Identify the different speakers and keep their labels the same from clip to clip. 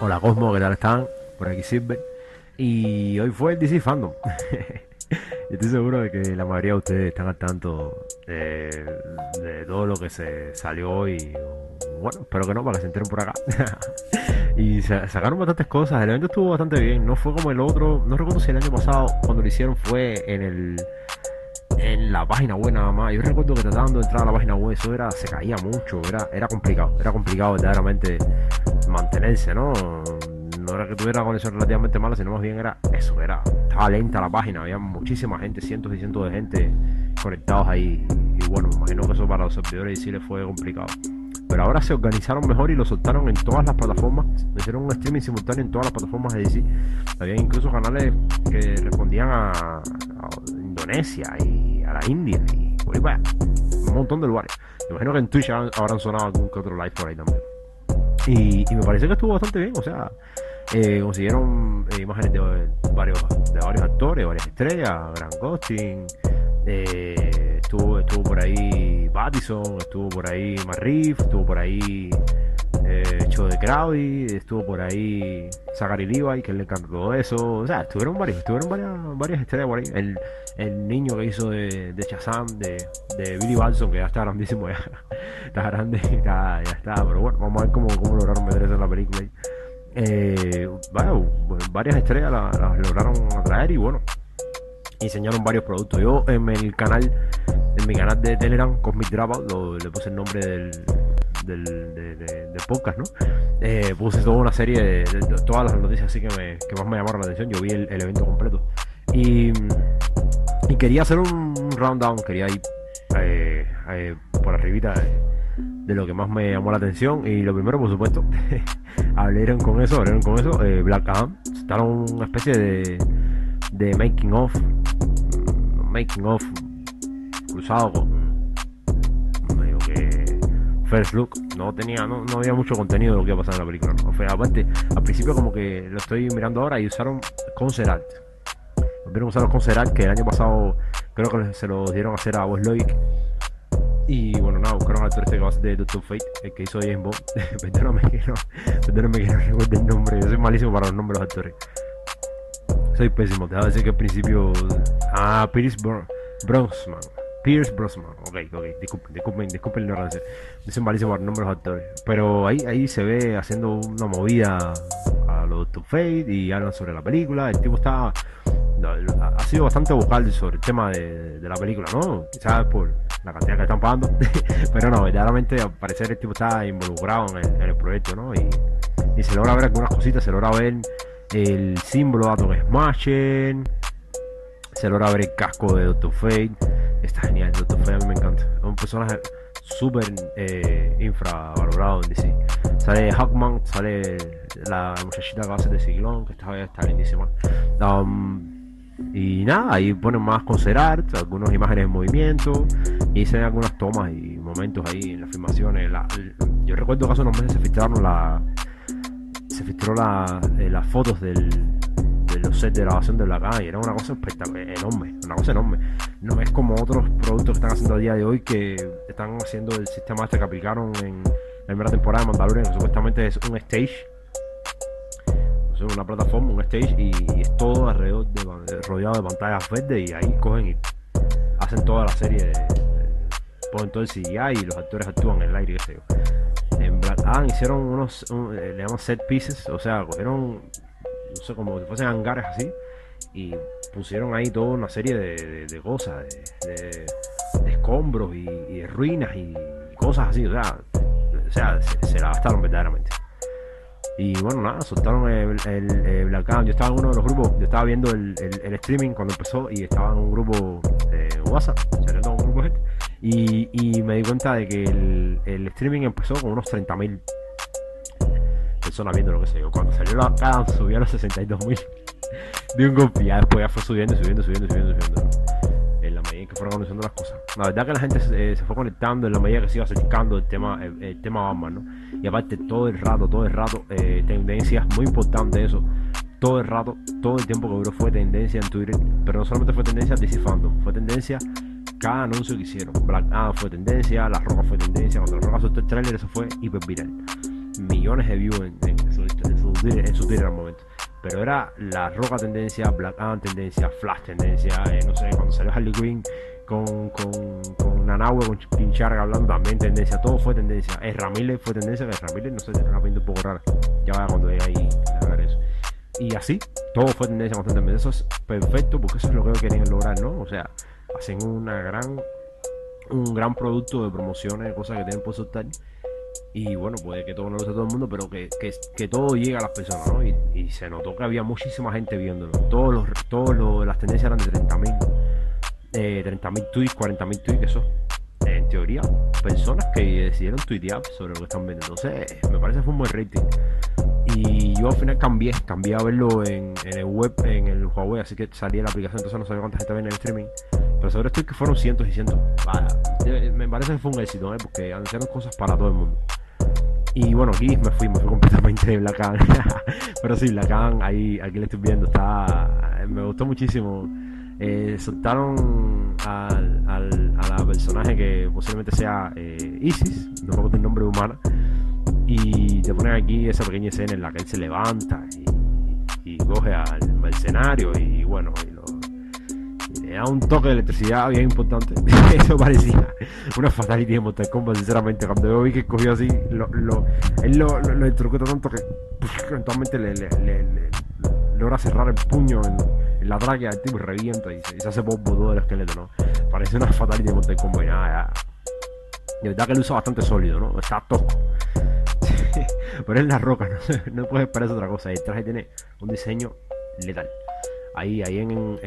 Speaker 1: Hola Cosmo, ¿qué tal están? Por aquí Silver. Y hoy fue el DC Fandom. Estoy seguro de que la mayoría de ustedes están al tanto de, todo lo que se salió hoy. Bueno, espero que no, para que se enteren por acá. y sa- sacaron bastantes cosas. El evento estuvo bastante bien. No fue como el otro. No recuerdo si el año pasado, cuando lo hicieron, fue en el en la página web nada más. Yo recuerdo que tratando de entrar a la página web, eso era, se caía mucho, era, era complicado, era complicado verdaderamente mantenerse, ¿no? No era que tuviera conexión relativamente mala, sino más bien era eso, era, estaba lenta la página, había muchísima gente, cientos y cientos de gente conectados ahí. Y bueno, me imagino que eso para los servidores sí les fue complicado. Pero ahora se organizaron mejor y lo soltaron en todas las plataformas. Hicieron un streaming simultáneo en todas las plataformas de DC. Había incluso canales que respondían a, Indonesia y a la India y allá. un montón de lugares. Me imagino que en Twitch habrán sonado algún que otro live por ahí también. Y, y me parece que estuvo bastante bien. O sea, eh, consiguieron eh, imágenes de, varios, de varios actores, varias estrellas, Grant Gustin, eh, estuvo, estuvo por ahí Battison, estuvo por ahí Marriff, estuvo por ahí eh, Cho de Crowdy, estuvo por ahí Zachary Levi, que le encantó eso. O sea, estuvieron varios, estuvieron varias, varias estrellas por ahí. El, el niño que hizo de, de Shazam, de, de Billy Batson, que ya está grandísimo, ya está grande, ya, está. Pero bueno, vamos a ver cómo, cómo lograron meter eso en la película. Eh, bueno, varias estrellas las lograron atraer y bueno, enseñaron varios productos. Yo en el canal, en mi canal de Telegram, Cosmic Dropout, le puse el nombre del, del, de- de- del podcast, ¿no? Eh, puse toda una serie de, todas las noticias así que, me, que más me llamaron la atención. Yo vi el, evento completo. Y, quería hacer un rundown, quería ir eh, eh, por arribita de, lo que más me llamó la atención. Y lo primero, por supuesto, hablaron con eso, hablaron con eso. eh, Black Adam, estaron una especie de, de making of, mm, making of cruzado con first look. No tenía, no, no había mucho contenido de lo que iba a pasar en la película. O sea, aparte, al principio como que lo estoy mirando ahora y usaron concept art. Volvieron a usar los concept art que el año pasado creo que se lo dieron a hacer a Westloic. Y bueno, nada, buscaron al actor este que va a ser de Doctor Fate, el que hizo James Bond. perdóname que no, perdóname que no recuerde el nombre. Yo soy malísimo para los nombres de los actores. Soy pésimo, te voy a decir que al principio. Ah, Pierce Bro- Brosnan. Pierce Brosnan. Ok, ok, disculpen, disculpen, disculpen la ignorancia. Malísimo para los nombres actores. Pero ahí, ahí se ve haciendo una movida a los Doctor Fate y hablan sobre la película. El tipo está. ha sido bastante vocal sobre el tema de, de la película, ¿no? Quizás por la cantidad que están pagando. Pero no, verdaderamente al parecer el tipo está involucrado en el, en el proyecto, ¿no? Y, y se logra ver algunas cositas, se logra ver el símbolo de Atom Smashing, se logra ver el casco de Doctor Fate. Está genial, Doctor Fate a mí me encanta. Es un personaje súper eh, infravalorado en DC. Sale Hawkman, sale la muchachita que ser de Ciclón, que está, está lindísima. Um, y nada, ahí ponen más concept art, algunas imágenes en movimiento y se ven algunas tomas y momentos ahí en las filmaciones. Yo recuerdo que hace unos meses se filtraron la se filtró eh, las fotos del, los sets de grabación de Black y era una cosa espectacular, enorme, una cosa enorme. No es como otros productos que están haciendo a día de hoy que están haciendo el sistema este que aplicaron en la primera temporada de Mandalorian, que supuestamente es un stage una plataforma, un stage y, es todo alrededor de, de- rodeado de pantallas verdes y ahí cogen y hacen toda la serie de, de- ponen todo el CGI y los actores actúan en el aire qué sé en Black Adam hicieron unos un- eh, le llaman set pieces o sea cogieron sé como si fuesen hangares así y pusieron ahí toda una serie de, cosas de, escombros y, y ruinas y cosas así o sea o sea se, la gastaron verdaderamente y bueno, nada, soltaron el, el-. Yo estaba en uno de los grupos, yo estaba viendo el, streaming cuando empezó y estaba en un grupo de WhatsApp, saliendo un grupo gente. Y, y me di cuenta de que el streaming empezó con unos 30.000 personas viendo lo que sé yo. Cuando salió la Adam subió a los 62.000 de un golpe. Ya después ya fue subiendo, subiendo, subiendo, subiendo, subiendo. En la medida en que fueron anunciando las cosas. La verdad que la gente se, eh, se fue conectando en la medida que se iba acercando el tema, el, tema Batman, ¿no? Y aparte todo el rato, todo el rato, eh, tendencias, muy importante eso. Todo el rato, todo el tiempo que duró fue tendencia en Twitter. Pero no solamente fue tendencia DC Fandom, fue tendencia cada anuncio que hicieron. Black Adam fue tendencia, La Roca fue tendencia. Cuando La Roca soltó el trailer, eso fue hiper viral. Millones de views en, sus, en en su Twitter al momento. Pero era la Roca tendencia, Black Adam tendencia, Flash tendencia, eh, no sé, cuando salió Harley Quinn con, con, con Nanahue, con Pincharga hablando también tendencia, todo fue tendencia. El Ramírez fue tendencia, que Ramírez no sé, tiene una pinta un poco rara. Ya va cuando llegue ahí a eso. Y así, todo fue tendencia constantemente. Eso es perfecto porque eso es lo que querían lograr, ¿no? O sea, hacen una gran, un gran producto de promociones, cosas que tienen por soltar. Y bueno, puede que todo no lo sepa todo el mundo, pero que, que, todo llegue a las personas, ¿no? Y, se notó que había muchísima gente viéndolo. Todos los, todos las tendencias eran de 30.000 eh, 30.000 tweets, 40.000 tweets, eso en teoría personas que decidieron tuitear sobre lo que están viendo. Entonces, me parece que fue un buen rating. Y yo al final cambié, cambié a verlo en, el web, en el Huawei, así que salí de la aplicación, entonces no sabía cuánta gente ve en el streaming. Pero sobre esto es que fueron cientos y cientos. me parece que fue un éxito, ¿eh? porque anunciaron cosas para todo el mundo. Y bueno, aquí me fui, me fui completamente de Black. Pero sí, Black ahí, aquí le estoy viendo, está. Me gustó muchísimo eh, soltaron al, al, a la personaje que posiblemente sea eh, Isis, no me acuerdo el nombre humana, y te ponen aquí esa pequeña escena en la que él se levanta y, y coge al mercenario y bueno, le da un toque de electricidad bien importante. Eso parecía una fatality de Mortal Kombat, sinceramente. Cuando yo vi que cogió así, lo, lo, él lo, lo, lo tanto que eventualmente le, le, le, logra cerrar el puño en la tráquea del tipo revienta y se, hace polvo todo el esqueleto, ¿no? Parece una fatality de Mortal Kombat, ya, De verdad que lo usa bastante sólido, ¿no? Está tosco. Pero es la roca, no, no puedes esperar otra cosa. El traje tiene un diseño letal. Ahí, ahí en,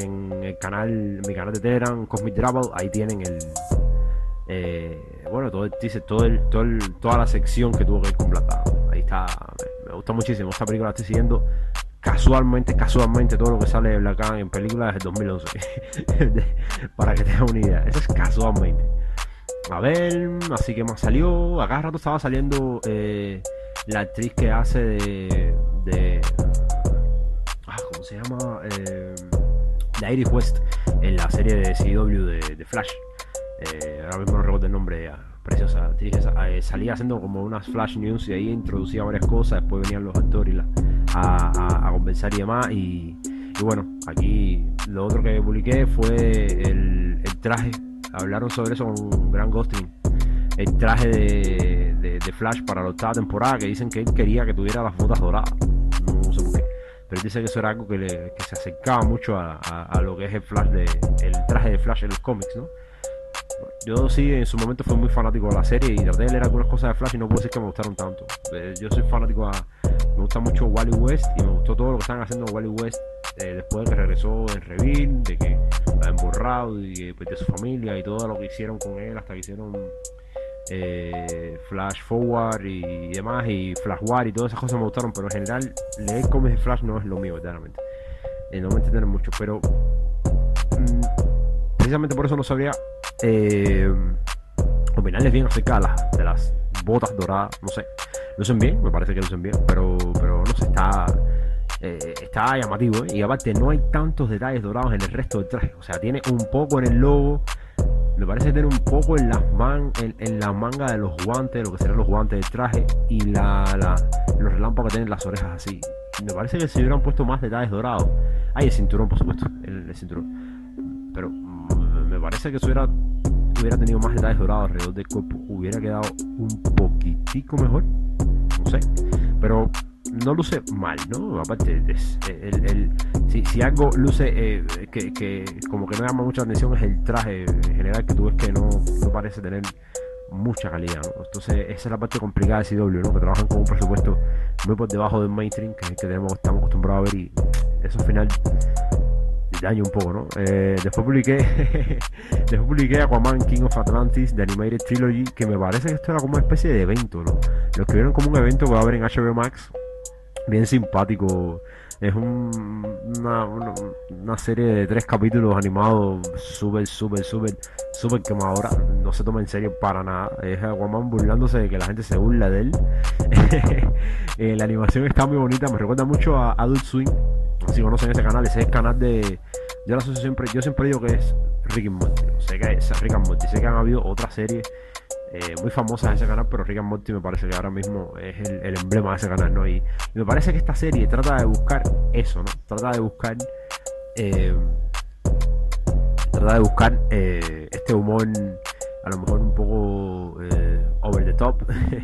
Speaker 1: el canal, mi canal de Telegram, Cosmic Travel, ahí tienen el. Eh, bueno, todo dice todo el, todo toda la sección que tuvo que ir completada. Ahí está, me, gusta muchísimo. Esta película la estoy siguiendo casualmente, casualmente todo lo que sale de Black en películas es 2011. Para que tengan una idea. Eso es casualmente. A ver, así que más salió. Acá rato estaba saliendo eh, la actriz que hace de. de ah, ¿Cómo se llama? Eh, de Iris West en la serie de CW de, Flash. Eh, ahora mismo no recuerdo el nombre ella. Preciosa. Eh, salía haciendo como unas Flash News y ahí introducía varias cosas. Después venían los actores la a, a, compensar y demás. Y, bueno, aquí lo otro que publiqué fue el, traje. Hablaron sobre eso con Gran Ghosting. El traje de, de, Flash para la octava temporada, que dicen que él quería que tuviera las botas doradas. Pero dice que eso era algo que, le, que se acercaba mucho a, a, lo que es el Flash de, el traje de Flash en los cómics, ¿no? Yo sí, en su momento fui muy fanático de la serie y traté de leer algunas cosas de Flash y no puedo decir que me gustaron tanto. Eh, yo soy fanático a. Me gusta mucho Wally West y me gustó todo lo que están haciendo Wally West eh, después de que regresó en Revin, de que lo habían borrado y pues, de su familia y todo lo que hicieron con él hasta que hicieron eh, Flash Forward y demás y Flash War y todas esas cosas me gustaron, pero en general leer cómics de Flash no es lo mío, verdaderamente. no me entienden mucho, pero. Mm, precisamente por eso no sabría eh, opinarles bien acerca de las, botas doradas, no sé. Lucen bien, me parece que lucen bien, pero, pero no sé, está, eh, está llamativo. ¿eh? Y aparte, no hay tantos detalles dorados en el resto del traje. O sea, tiene un poco en el logo, me parece tener un poco en las man, en, la manga de los guantes, lo que serán los guantes del traje, y la, los relámpagos que tienen las orejas así. Me parece que si hubieran puesto más detalles dorados. Hay el cinturón, por supuesto, el cinturón. Pero me parece que si hubiera, hubiera tenido más detalles dorados alrededor del cuerpo, hubiera quedado un poquitico mejor. No sé. Pero no luce mal, ¿no? Aparte, el, el, si, algo luce eh, que, como que no llama mucha atención es el traje en general que tú ves que no, no parece tener mucha calidad, ¿no? Entonces esa es la parte complicada de CW, ¿no? Que trabajan con un presupuesto muy por debajo del mainstream que, estamos acostumbrados a ver y eso al final daño un poco, ¿no? Eh, después publiqué después publiqué Aquaman King of Atlantis de Animated Trilogy, que me parece que esto era como una especie de evento, ¿no? Lo escribieron como un evento que va a haber en HBO Max, bien simpático. Es un, una, una, serie de tres capítulos animados súper, súper, súper, súper quemadora. No se toma en serio para nada. Es Aquaman burlándose de que la gente se burla de él. Eh, la animación está muy bonita. Me recuerda mucho a Adult Swing si conocen ese canal, ese es el canal de. Yo siempre, yo siempre digo que es Rick and Morty. Sé que es Rick and Morty. Sé que han habido otras series eh, muy famosas de ese canal, pero Rick and me parece que ahora mismo es el, emblema de ese canal, ¿no? Y, me parece que esta serie trata de buscar eso, ¿no? Trata de buscar... Eh, trata de buscar eh, este humor a lo mejor un poco over the top,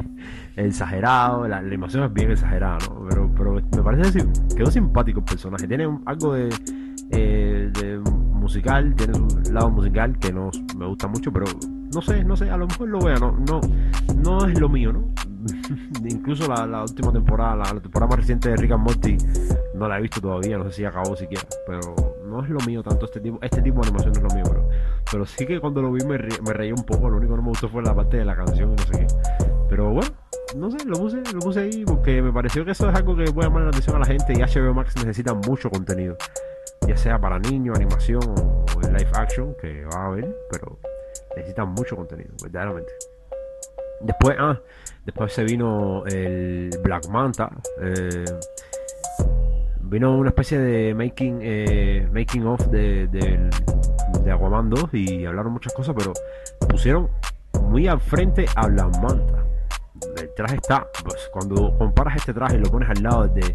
Speaker 1: exagerado, la, animación es bien exagerada, ¿no? Pero, pero me parece que quedó simpático el personaje, tiene algo de, de musical, tiene un lado musical que no me gusta mucho, pero no sé, no sé, a lo mejor lo vea, no, no, no es lo mío, ¿no? Incluso la, última temporada, la, temporada más reciente de Rick and Morty, no la he visto todavía, no sé si acabó siquiera, pero no es lo mío tanto este tipo, este tipo de animación no es lo mío, pero, pero sí que cuando lo vi me, reí un poco, lo único que no me gustó fue la parte de la canción y no sé qué. Pero bueno, no sé, lo puse, lo puse ahí porque me pareció que eso es algo que puede llamar la atención a la gente y HBO Max necesita mucho contenido ya sea para niños, animación o, live action, que va a haber, pero necesitan mucho contenido, verdaderamente. Después, ah, después se vino el Black Manta. Eh, vino una especie de making eh, making of de, de, de Aquaman 2 y hablaron muchas cosas, pero pusieron muy al frente a Black Manta el traje está, pues cuando comparas este traje y lo pones al lado de,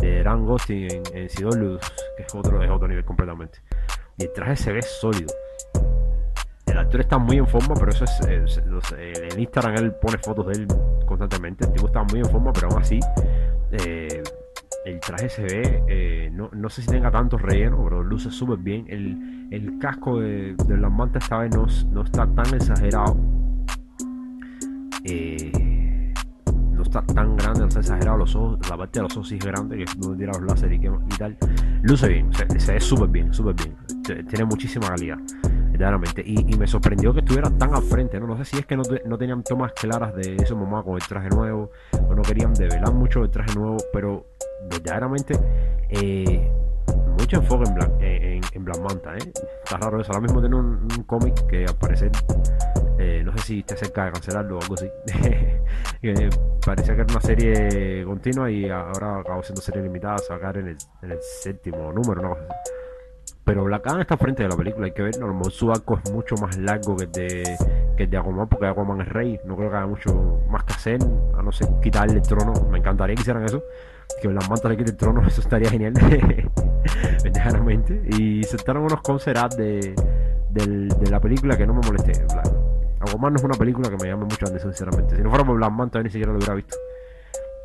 Speaker 1: de en, en que es otro, es otro nivel completamente. Y el traje se ve sólido. El actor está muy en forma, pero eso es. en Instagram él pone fotos de él constantemente. El tipo está muy en forma, pero aún así. Eh, el traje se ve. Eh, no, no, sé si tenga tanto relleno, pero luce súper bien. El, el casco de, de la manta esta vez no, no está tan exagerado. Eh, está tan grande, no está exagerado, los ojos, la parte de los ojos sí es grande, que no tira los láser y, tal. Luce bien, se, ve súper bien, súper bien. Tiene muchísima calidad, Y, me sorprendió que estuviera tan al frente, ¿no? No sé si es que no, no tenían tomas claras de ese mamá con el traje nuevo, o no querían develar mucho el traje nuevo, pero verdaderamente eh, mucho enfoque en en, Black Manta, ¿eh? Está raro eso. Ahora mismo tiene un, cómic que al parecer, eh, no sé si está cerca de cancelarlo o algo así. parecía que era una serie continua y ahora acabó siendo serie limitada, se a caer en el, en séptimo número. Pero Black Adam está frente de la película, hay que ver, a lo su arco es mucho más largo que el de, que de Aquaman, porque Aquaman es rey, no creo que haya mucho más que hacer, a no ser quitarle el trono, me encantaría que hicieran eso, que las mantas le quite el trono, eso estaría genial, verdaderamente, y sentaron unos concept de, de la película que no me molesté, Aquaman no es una película que me llame mucho la atención, sinceramente, si no fuera por Black Manta ni siquiera lo hubiera visto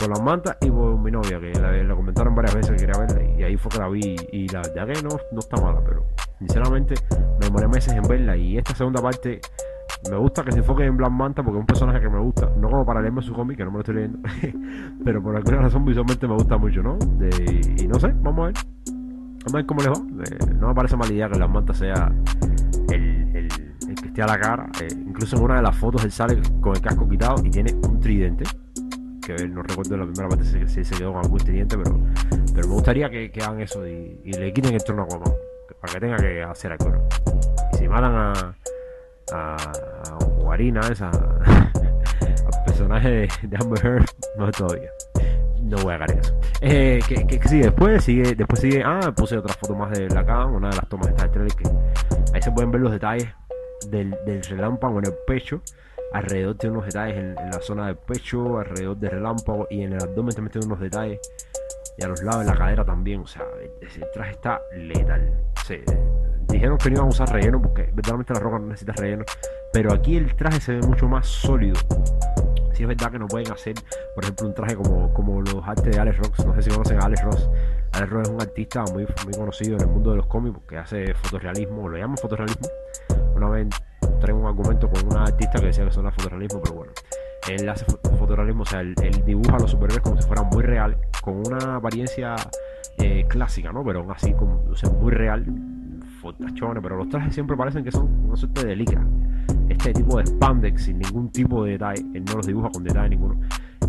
Speaker 1: por las mantas y por mi novia, que la, comentaron varias veces que quería verla y ahí fue que la vi y la verdad que no, no está mala, pero sinceramente me demoré meses en verla y esta segunda parte me gusta que se enfoque en Black Manta porque es un personaje que me gusta, no como para leerme su cómic, que no me lo estoy leyendo, pero por alguna razón visualmente me gusta mucho, ¿no? y no sé, vamos a ver. Vamos a ver cómo les va. No me parece mala idea que Black Manta sea el, el, que esté a la cara. Eh, incluso en una de las fotos él sale con el casco quitado y tiene un tridente que no recuerdo la primera parte si, se quedó con algún teniente, pero, pero me gustaría que, hagan eso y, le quiten el trono a Guamán, para que tenga que hacer algo. Y si matan a, a, Guarina, esa, al personaje de, Amber Heard, no todavía. No voy a hacer eso. Eh, que, que, sigue después, sigue, después sigue, ah, puse otra foto más de la cama, una de las tomas de esta trailer que ahí se pueden ver los detalles del, del relámpago en el pecho alrededor tiene unos detalles en, la zona del pecho, alrededor del relámpago y en el abdomen también tiene unos detalles. Y a los lados de la cadera también. O sea, ese traje está letal. dijeron que no iban a usar relleno porque verdaderamente la roca no necesita relleno. Pero aquí el traje se ve mucho más sólido. Si es verdad que no pueden hacer, por ejemplo, un traje como, como los artes de Alex Ross. No sé si conocen a Alex Ross. Alex Ross es un artista muy, muy conocido en el mundo de los cómics porque hace fotorrealismo, lo llaman fotorrealismo. Una vez traigo un argumento con una artista que decía que son las fotorrealismo, pero bueno. Él hace fotorrealismo, o sea, él, dibuja a los superhéroes como si fueran muy reales, con una apariencia eh, clásica, ¿no? Pero aún así, como, o sea, muy real, fotachones, pero los trajes siempre parecen que son una suerte de licra. Este tipo de spandex sin ningún tipo de detalle, él no los dibuja con detalle ninguno.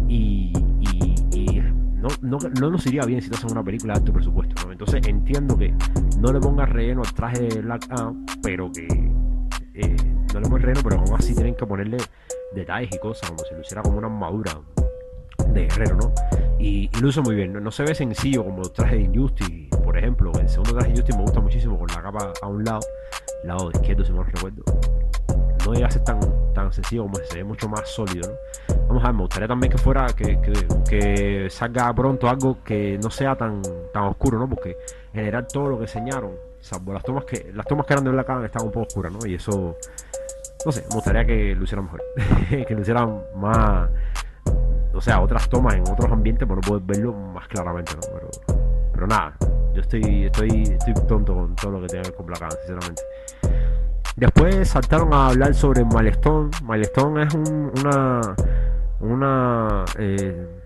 Speaker 1: Y, y, no, no, no, nos iría bien si te hacen una película de alto presupuesto, ¿no? Entonces entiendo que no le pongas relleno al traje de Black Adam, pero que eh, no le hemos reno, pero aún así tienen que ponerle detalles y cosas, como si lo hiciera como una armadura de guerrero, ¿no? Y, lo usa muy bien, ¿no? se ve sencillo como el traje de Injustice, por ejemplo. El segundo traje de Injustice me gusta muchísimo con la capa a un lado, lado izquierdo, si no recuerdo. no llega ser tan, tan sencillo como ese, es mucho más sólido, ¿no? Vamos a ver, me gustaría también que fuera, que, que, salga pronto algo que no sea tan, tan oscuro, ¿no? Porque en general todo lo que enseñaron, salvo las tomas que, las tomas que eran de Black Adam estaban un poco oscuras, ¿no? Y eso, no sé, me gustaría que lo hicieran mejor, que lo hicieran más, o sea, otras tomas en otros ambientes para poder verlo más claramente, ¿no? Pero, pero nada, yo estoy, estoy, estoy tonto con todo lo que tiene que ver con Black Adam, sinceramente. Después saltaron a hablar sobre Milestone. Milestone es una una eh,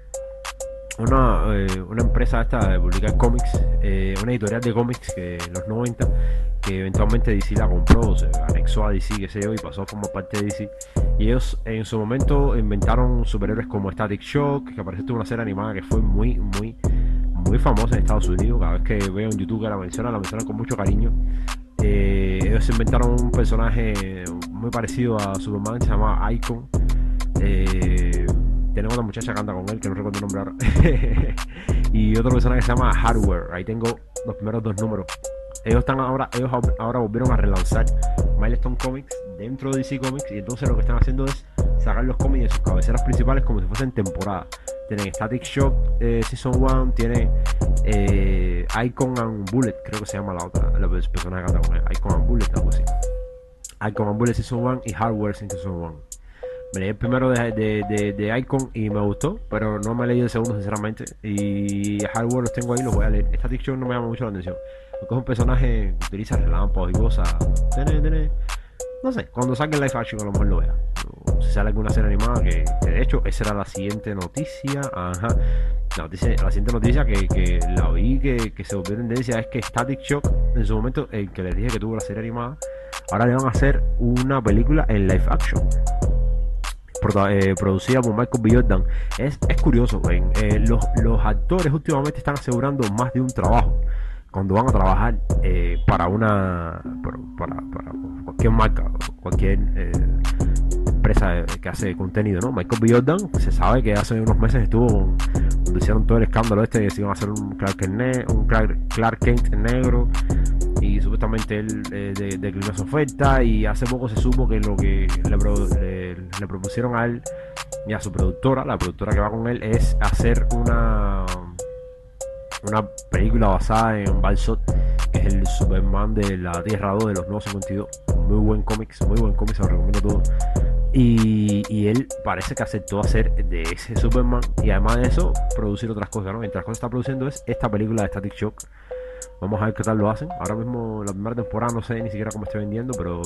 Speaker 1: una, eh, una empresa esta de publicar cómics, eh, una editorial de cómics que en los 90 que eventualmente DC la compró, se anexó a DC, que sé yo, y pasó como parte de DC. Y ellos en su momento inventaron superhéroes como Static Shock, que apareció en una serie animada que fue muy, muy, muy famosa en Estados Unidos. Cada vez que veo en YouTube que la mencionan, la mencionan con mucho cariño. Eh, ellos inventaron un personaje muy parecido a Superman, se llama Icon. Tenemos una muchacha que anda con él, que no recuerdo ahora. y otro personaje que se llama Hardware. Ahí tengo los primeros dos números. Ellos están ahora, ellos ahora volvieron a relanzar Milestone Comics dentro de DC Comics. Y entonces lo que están haciendo es sacar los cómics de sus cabeceras principales como si fuesen temporada. Tienen Static Shock eh, Season 1, tiene eh, Icon and Bullet, creo que se llama la otra, la persona que anda con él. Icon and Bullet, algo así. Icon and Bullet Season 1 y Hardware Season 1. Me leí el primero de, de, de, Icon y me gustó, pero no me leído el segundo, sinceramente. Y Hardware los tengo ahí, los voy a leer. Esta ficción no me llama mucho la atención. Porque es un personaje que utiliza relámpagos y cosas. No sé, cuando salga el live action a lo mejor lo vea. si sale alguna serie animada, que, de hecho esa era la siguiente noticia. Ajá. La, noticia, la siguiente noticia que, que la oí que, que se volvió tendencia es que Static Shock, en su momento, el que les dije que tuvo la serie animada, ahora le van a hacer una película en live action. Eh, producida por Michael B. Jordan. Es, es curioso, eh, los, los, actores últimamente están asegurando más de un trabajo cuando van a trabajar eh, para una para, cualquier marca, cualquier empresa que hace contenido, ¿no? Michael B. Jordan se sabe que hace unos meses estuvo cuando hicieron todo el escándalo este que se iban a hacer un Clark, un Clark Kent negro y supuestamente él eh, declinó su oferta y hace poco se supo que lo que le, propusieron a él y a su productora, la productora que va con él, es hacer una una película basada en Balsot, que es el Superman de la Tierra 2 de los nuevos 52. Muy buen cómics, muy buen cómics, lo recomiendo todo. Y, y, él parece que aceptó hacer de ese Superman y además de eso producir otras cosas, ¿no? Mientras cosas está produciendo es esta película de Static Shock Vamos a ver qué tal lo hacen. Ahora mismo la primera temporada no sé ni siquiera cómo esté vendiendo, pero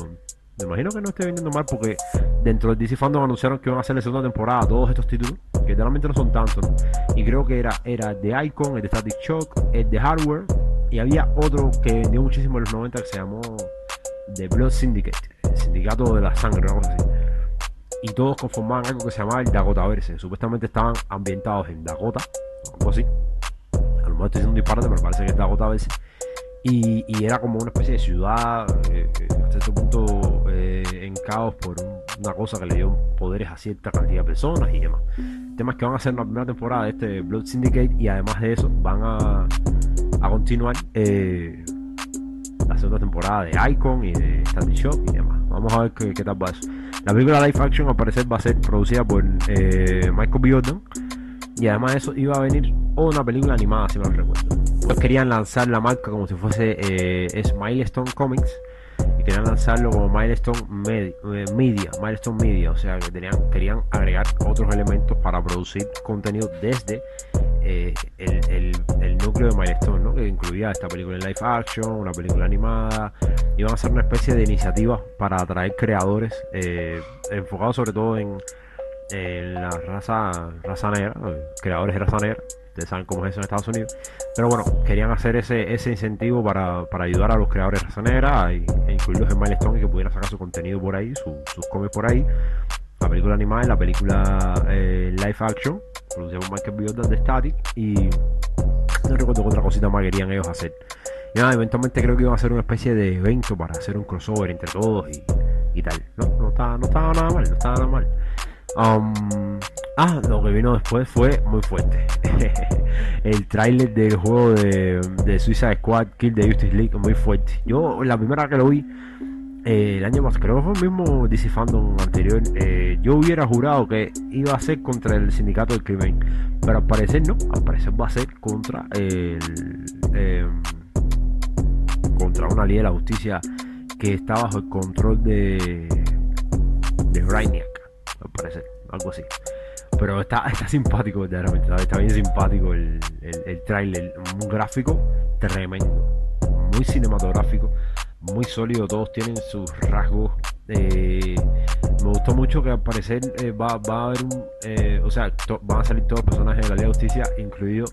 Speaker 1: me imagino que no esté vendiendo mal porque dentro del DC Fandom anunciaron que iban a hacer la segunda temporada todos estos títulos, que realmente no son tantos. Y creo que era, era de Icon, el de Static Shock, el de Hardware, y había otro que vendió muchísimo en los 90 que se llamó The Blood Syndicate, el sindicato de la sangre, algo así. Y todos conformaban algo que se llamaba el Dakota Verse. Supuestamente estaban ambientados en Dakota, algo así no estoy un disparate, pero parece que está agotado a veces. Y, y, era como una especie de ciudad, eh, eh, hasta este punto eh, en caos por una cosa que le dio poderes a cierta cantidad de personas y demás. Temas que van a en la primera temporada de este Blood Syndicate y además de eso van a, a continuar la segunda temporada de Icon y de Static Shock y demás. Vamos a ver qué, qué tal va eso. La película Life Action al parecer va a ser producida por Michael B. Jordan y además de eso iba a venir una película animada, si lo recuerdo. Ellos querían lanzar la marca como si fuese eh, Milestone Comics y querían lanzarlo como Milestone eh, Media, Milestone Media, o sea que tenían, querían agregar otros elementos para producir contenido desde eh, el, núcleo de Milestone, ¿no? que incluía esta película en live action, una película animada, iban a hacer una especie de iniciativa para atraer creadores enfocados sobre todo en en la raza, raza negra, creadores de raza negra, ustedes saben cómo es eso en Estados Unidos, pero bueno, querían hacer ese, ese incentivo para, para ayudar a los creadores de raza negra e incluirlos en Milestone y que pudieran sacar su contenido por ahí, sus cómics por ahí, la película animada, la película eh, live action, producida por Michael B. de Static y no recuerdo qué otra cosita más querían ellos hacer. Nada, eventualmente creo que iban a hacer una especie de evento para hacer un crossover entre todos y, y tal. No, no estaba, no estaba nada mal, no estaba nada mal. Um, ah, lo que vino después fue muy fuerte. el tráiler del juego de, de Suicide Squad Kill the Justice League muy fuerte. Yo la primera que lo vi eh, el año más, creo que fue el mismo DC Fandom anterior. eh, yo hubiera jurado que iba a ser contra el sindicato del crimen, pero al parecer no. Al parecer va a ser contra el. eh, contra una ley de la justicia que está bajo el control de. de Brainiac, al parecer, algo así. Pero está, está simpático, verdaderamente. Está, bien simpático el, el, tráiler. Un gráfico tremendo. Muy cinematográfico. Muy sólido. Todos tienen sus rasgos. eh, me gustó mucho que al parecer eh, va, va a haber un. eh, o sea, van a salir todos los personajes de la Liga de Justicia, incluido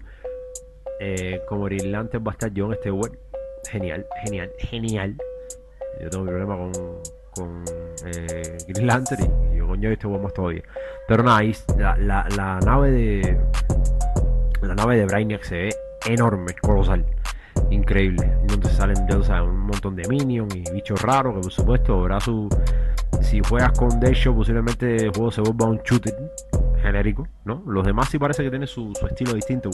Speaker 1: como Green Lantern va a estar John Stewart. Genial, genial, genial. Yo tengo mi problema con, con Green Lantern John Stewart más todavía. Pero nada, la, la, nave de. La nave de Brainiac se ve enorme, colosal, increíble. Donde salen ya, un montón de minions y bichos raros que por supuesto habrá su. Si juegas con Deathshot, posiblemente el juego se vuelva un shooter genérico, ¿no? Los demás sí parece que tienen su, estilo distinto.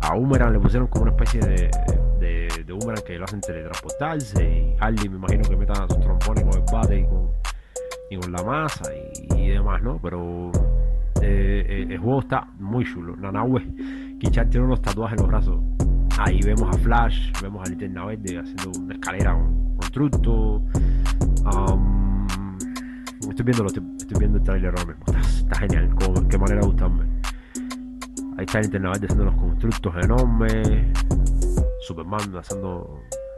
Speaker 1: A Boomerang le pusieron como una especie de, de, de Boomerang que lo hacen teletransportarse. Y Harley me imagino que metan a sus trompones con el bate y con, y con la masa y, demás, ¿no? Pero eh, eh, el juego está muy chulo. Nanahue, Kichar tiene unos tatuajes en los brazos. Ahí vemos a Flash, vemos a Linterna haciendo una escalera con, con truto. Am, estoy viendo, estoy, estoy viendo el trailer ahora. Está, genial, qué manera de gustarme. Ahí está Linterna Verde haciendo los constructos enormes. Superman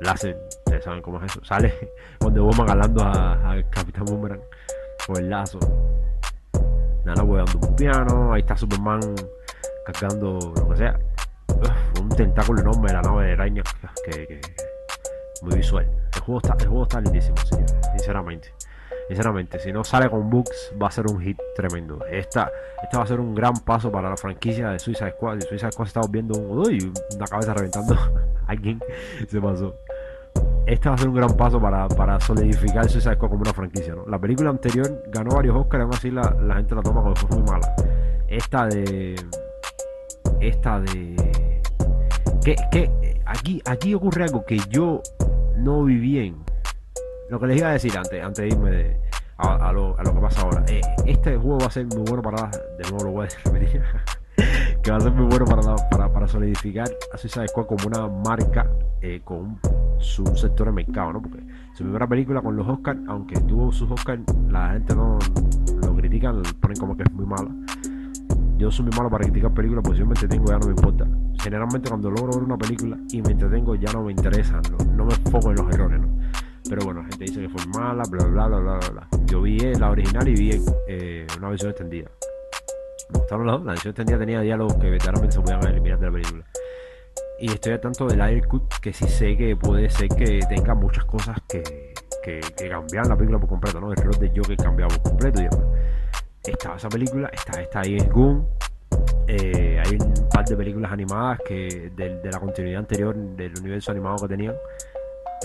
Speaker 1: láser, ustedes saben cómo es eso. Sale cuando Woman hablando a, a Capitán Boomerang con el lazo. Nana dando un piano, ahí está Superman cargando lo que sea. Un tentáculo enorme de la nave de araña que, muy visual. El juego está, el juego está lindísimo, señores, sinceramente. Sinceramente, si no sale con bugs, va a ser un hit tremendo. Esta, esta va a ser un gran paso para la franquicia de Suicide Squad. De Suicide Squad estamos viendo un, uy, una cabeza reventando alguien. Se pasó. Este va a ser un gran paso para, para solidificar Suicide Squad como una franquicia. ¿no? La película anterior ganó varios Oscars, aún así la, la gente la toma como muy mala. Esta de. Esta de. Que, aquí, aquí ocurre algo que yo no vi bien. Lo que les iba a decir antes, antes de irme de- a, lo, a lo que pasa ahora. Eh, este juego va a ser muy bueno para. De nuevo lo voy a repetir. que va a ser muy bueno para, para, para solidificar a Suicide Squad como una marca eh, con su sector de mercado, ¿no? Porque su primera película con los Oscars, aunque tuvo sus Oscars, la gente no lo critican, ponen como que es muy mala. Yo soy muy malo para criticar películas, porque si yo me entretengo ya no me importa. Generalmente cuando logro ver una película y me entretengo ya no me interesa, no, me enfoco en los errores, ¿no? Pero bueno, la gente dice que fue mala, bla bla bla bla bla bla. Yo vi eh, la original y vi eh, una versión extendida. Me gustaron las dos. La versión extendida tenía diálogos que verdaderamente se podían eliminar de la película. Y estoy al tanto del Air Cut, que sí sé que puede ser que tenga muchas cosas que, que, que cambiaron la película por completo, ¿no? El rol de Joker cambiaba por completo y demás. Estaba esa película, está esta es Goon. Eh, hay un par de películas animadas que de, de la continuidad anterior del universo animado que tenían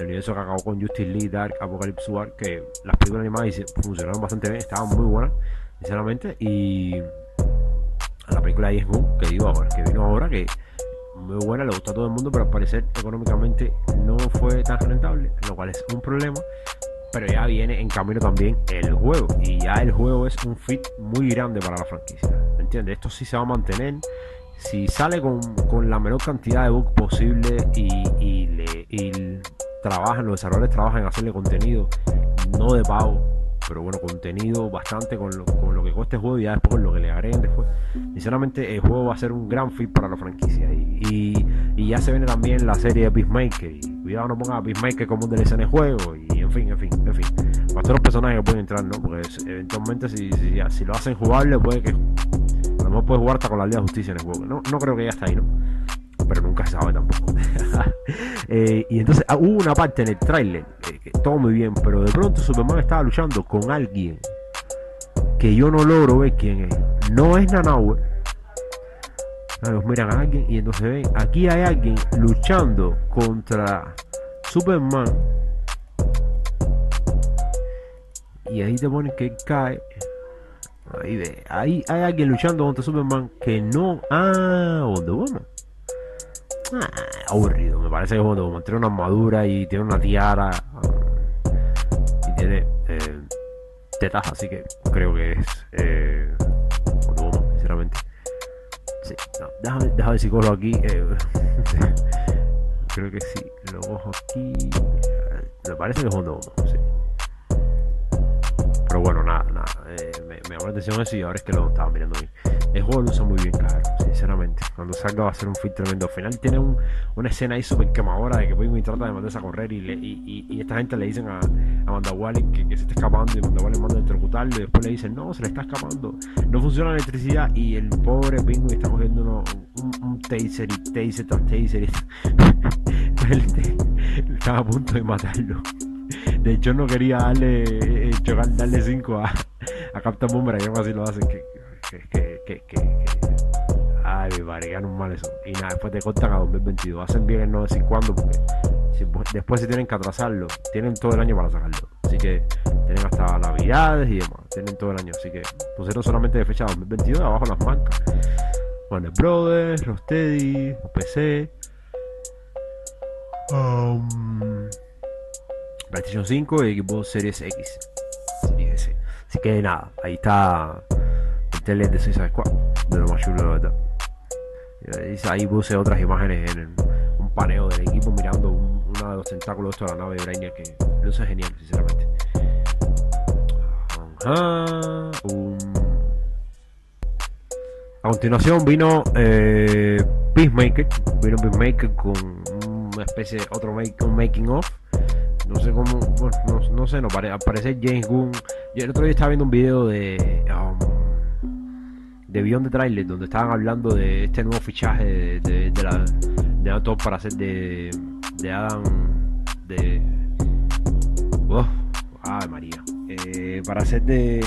Speaker 1: el universo que acabó con Justice League, Dark, Apocalypse War, que las películas animadas funcionaron bastante bien, estaban muy buenas, sinceramente, y la película de Yes que vino ahora, que vino ahora, que muy buena, le gustó a todo el mundo, pero al parecer económicamente no fue tan rentable, lo cual es un problema. Pero ya viene en camino también el juego. Y ya el juego es un fit muy grande para la franquicia. ¿Me entiendes? Esto sí se va a mantener. Si sale con, con la menor cantidad de bugs posible y, y, le, y trabajan, los desarrolladores trabajan en hacerle contenido, no de pago, pero bueno, contenido bastante con lo, con lo que cuesta el juego y ya después lo que le agreguen después. Sinceramente, el juego va a ser un gran fit para la franquicia. Y, y, ya se viene también la serie de Peacemaker. Y cuidado, no pongan a Peacemaker como un DLC en el juego. Y en fin, en fin, en fin. Todos los personajes pueden entrar, ¿no? Porque eventualmente, si, si, si lo hacen jugable, puede que. A lo mejor puede jugar hasta con la Liga de Justicia en el juego. No, no creo que ya está ahí, ¿no? Pero nunca se sabe tampoco. Eh, y entonces ah, hubo una parte en el tráiler eh, todo muy bien, pero de pronto Superman estaba luchando con alguien que yo no logro ver quién es. No es Nanaue. Ellos miran a alguien y entonces ven, aquí hay alguien luchando contra Superman. Y ahí te ponen que cae. Ahí ve, ahí hay alguien luchando contra Superman que no. Ah, Wonder Woman. Ah, aburrido, me parece que Wonder Woman tiene una armadura y tiene una tiara. Tiene eh, tetas, así que creo que es eh, Woman, sinceramente. Sí, no, déjame, déjame ver si cojo aquí. eh, creo que sí, lo cojo aquí. Me parece que es Woman, sí. Pero bueno, nada, nada. eh, me, llamó la atención eso y ahora es que lo estaba mirando bien. El juego lo usa muy bien, claro, sinceramente. Cuando salga va a ser un fit tremendo. Al final tiene un- una escena ahí súper quemadora de que Penguin trata de mandarse a correr y, esta gente le dicen a, a Mandawali que, se está escapando y Mandawali manda a electrocutarlo y después le dicen no, se le está escapando. No funciona la electricidad y el pobre Penguin está cogiendo un, un taser y taser tras taser. estaba a punto de matarlo. De hecho, no quería darle, eh, chocar, darle 5 a, a Captain Boomerang aún así lo hacen. Que, que, que, que, Ay, mi madre, ganan mal eso. Y nada, después te cortan a 2022. Hacen bien en no decir cuándo, porque si- después si tienen que atrasarlo, tienen todo el año para sacarlo. Así que tienen hasta navidades y demás. Tienen todo el año. Así que pusieron solamente de fecha 2022 abajo las marcas. Warner Brothers, Rocksteady, PC. Um, PlayStation 5 y Xbox Series X. Así que nada, ahí está el trailer de Suicide Squad. De lo más chulo, la verdad. Y ahí- puse otras imágenes en un paneo del equipo mirando un- uno de los tentáculos de la nave de Brainiac que luce genial, sinceramente. A continuación vino eh, Peacemaker. Vino Peacemaker con una especie de otro make, un making of. No sé cómo, bueno, no, no sé, no pare, al parecer James Gunn. Yo el otro día estaba viendo un video de um, de Beyond the Trailer donde estaban hablando de este nuevo fichaje de, de, de la de para hacer de de Adam de oh, ay María. Eh, para hacer de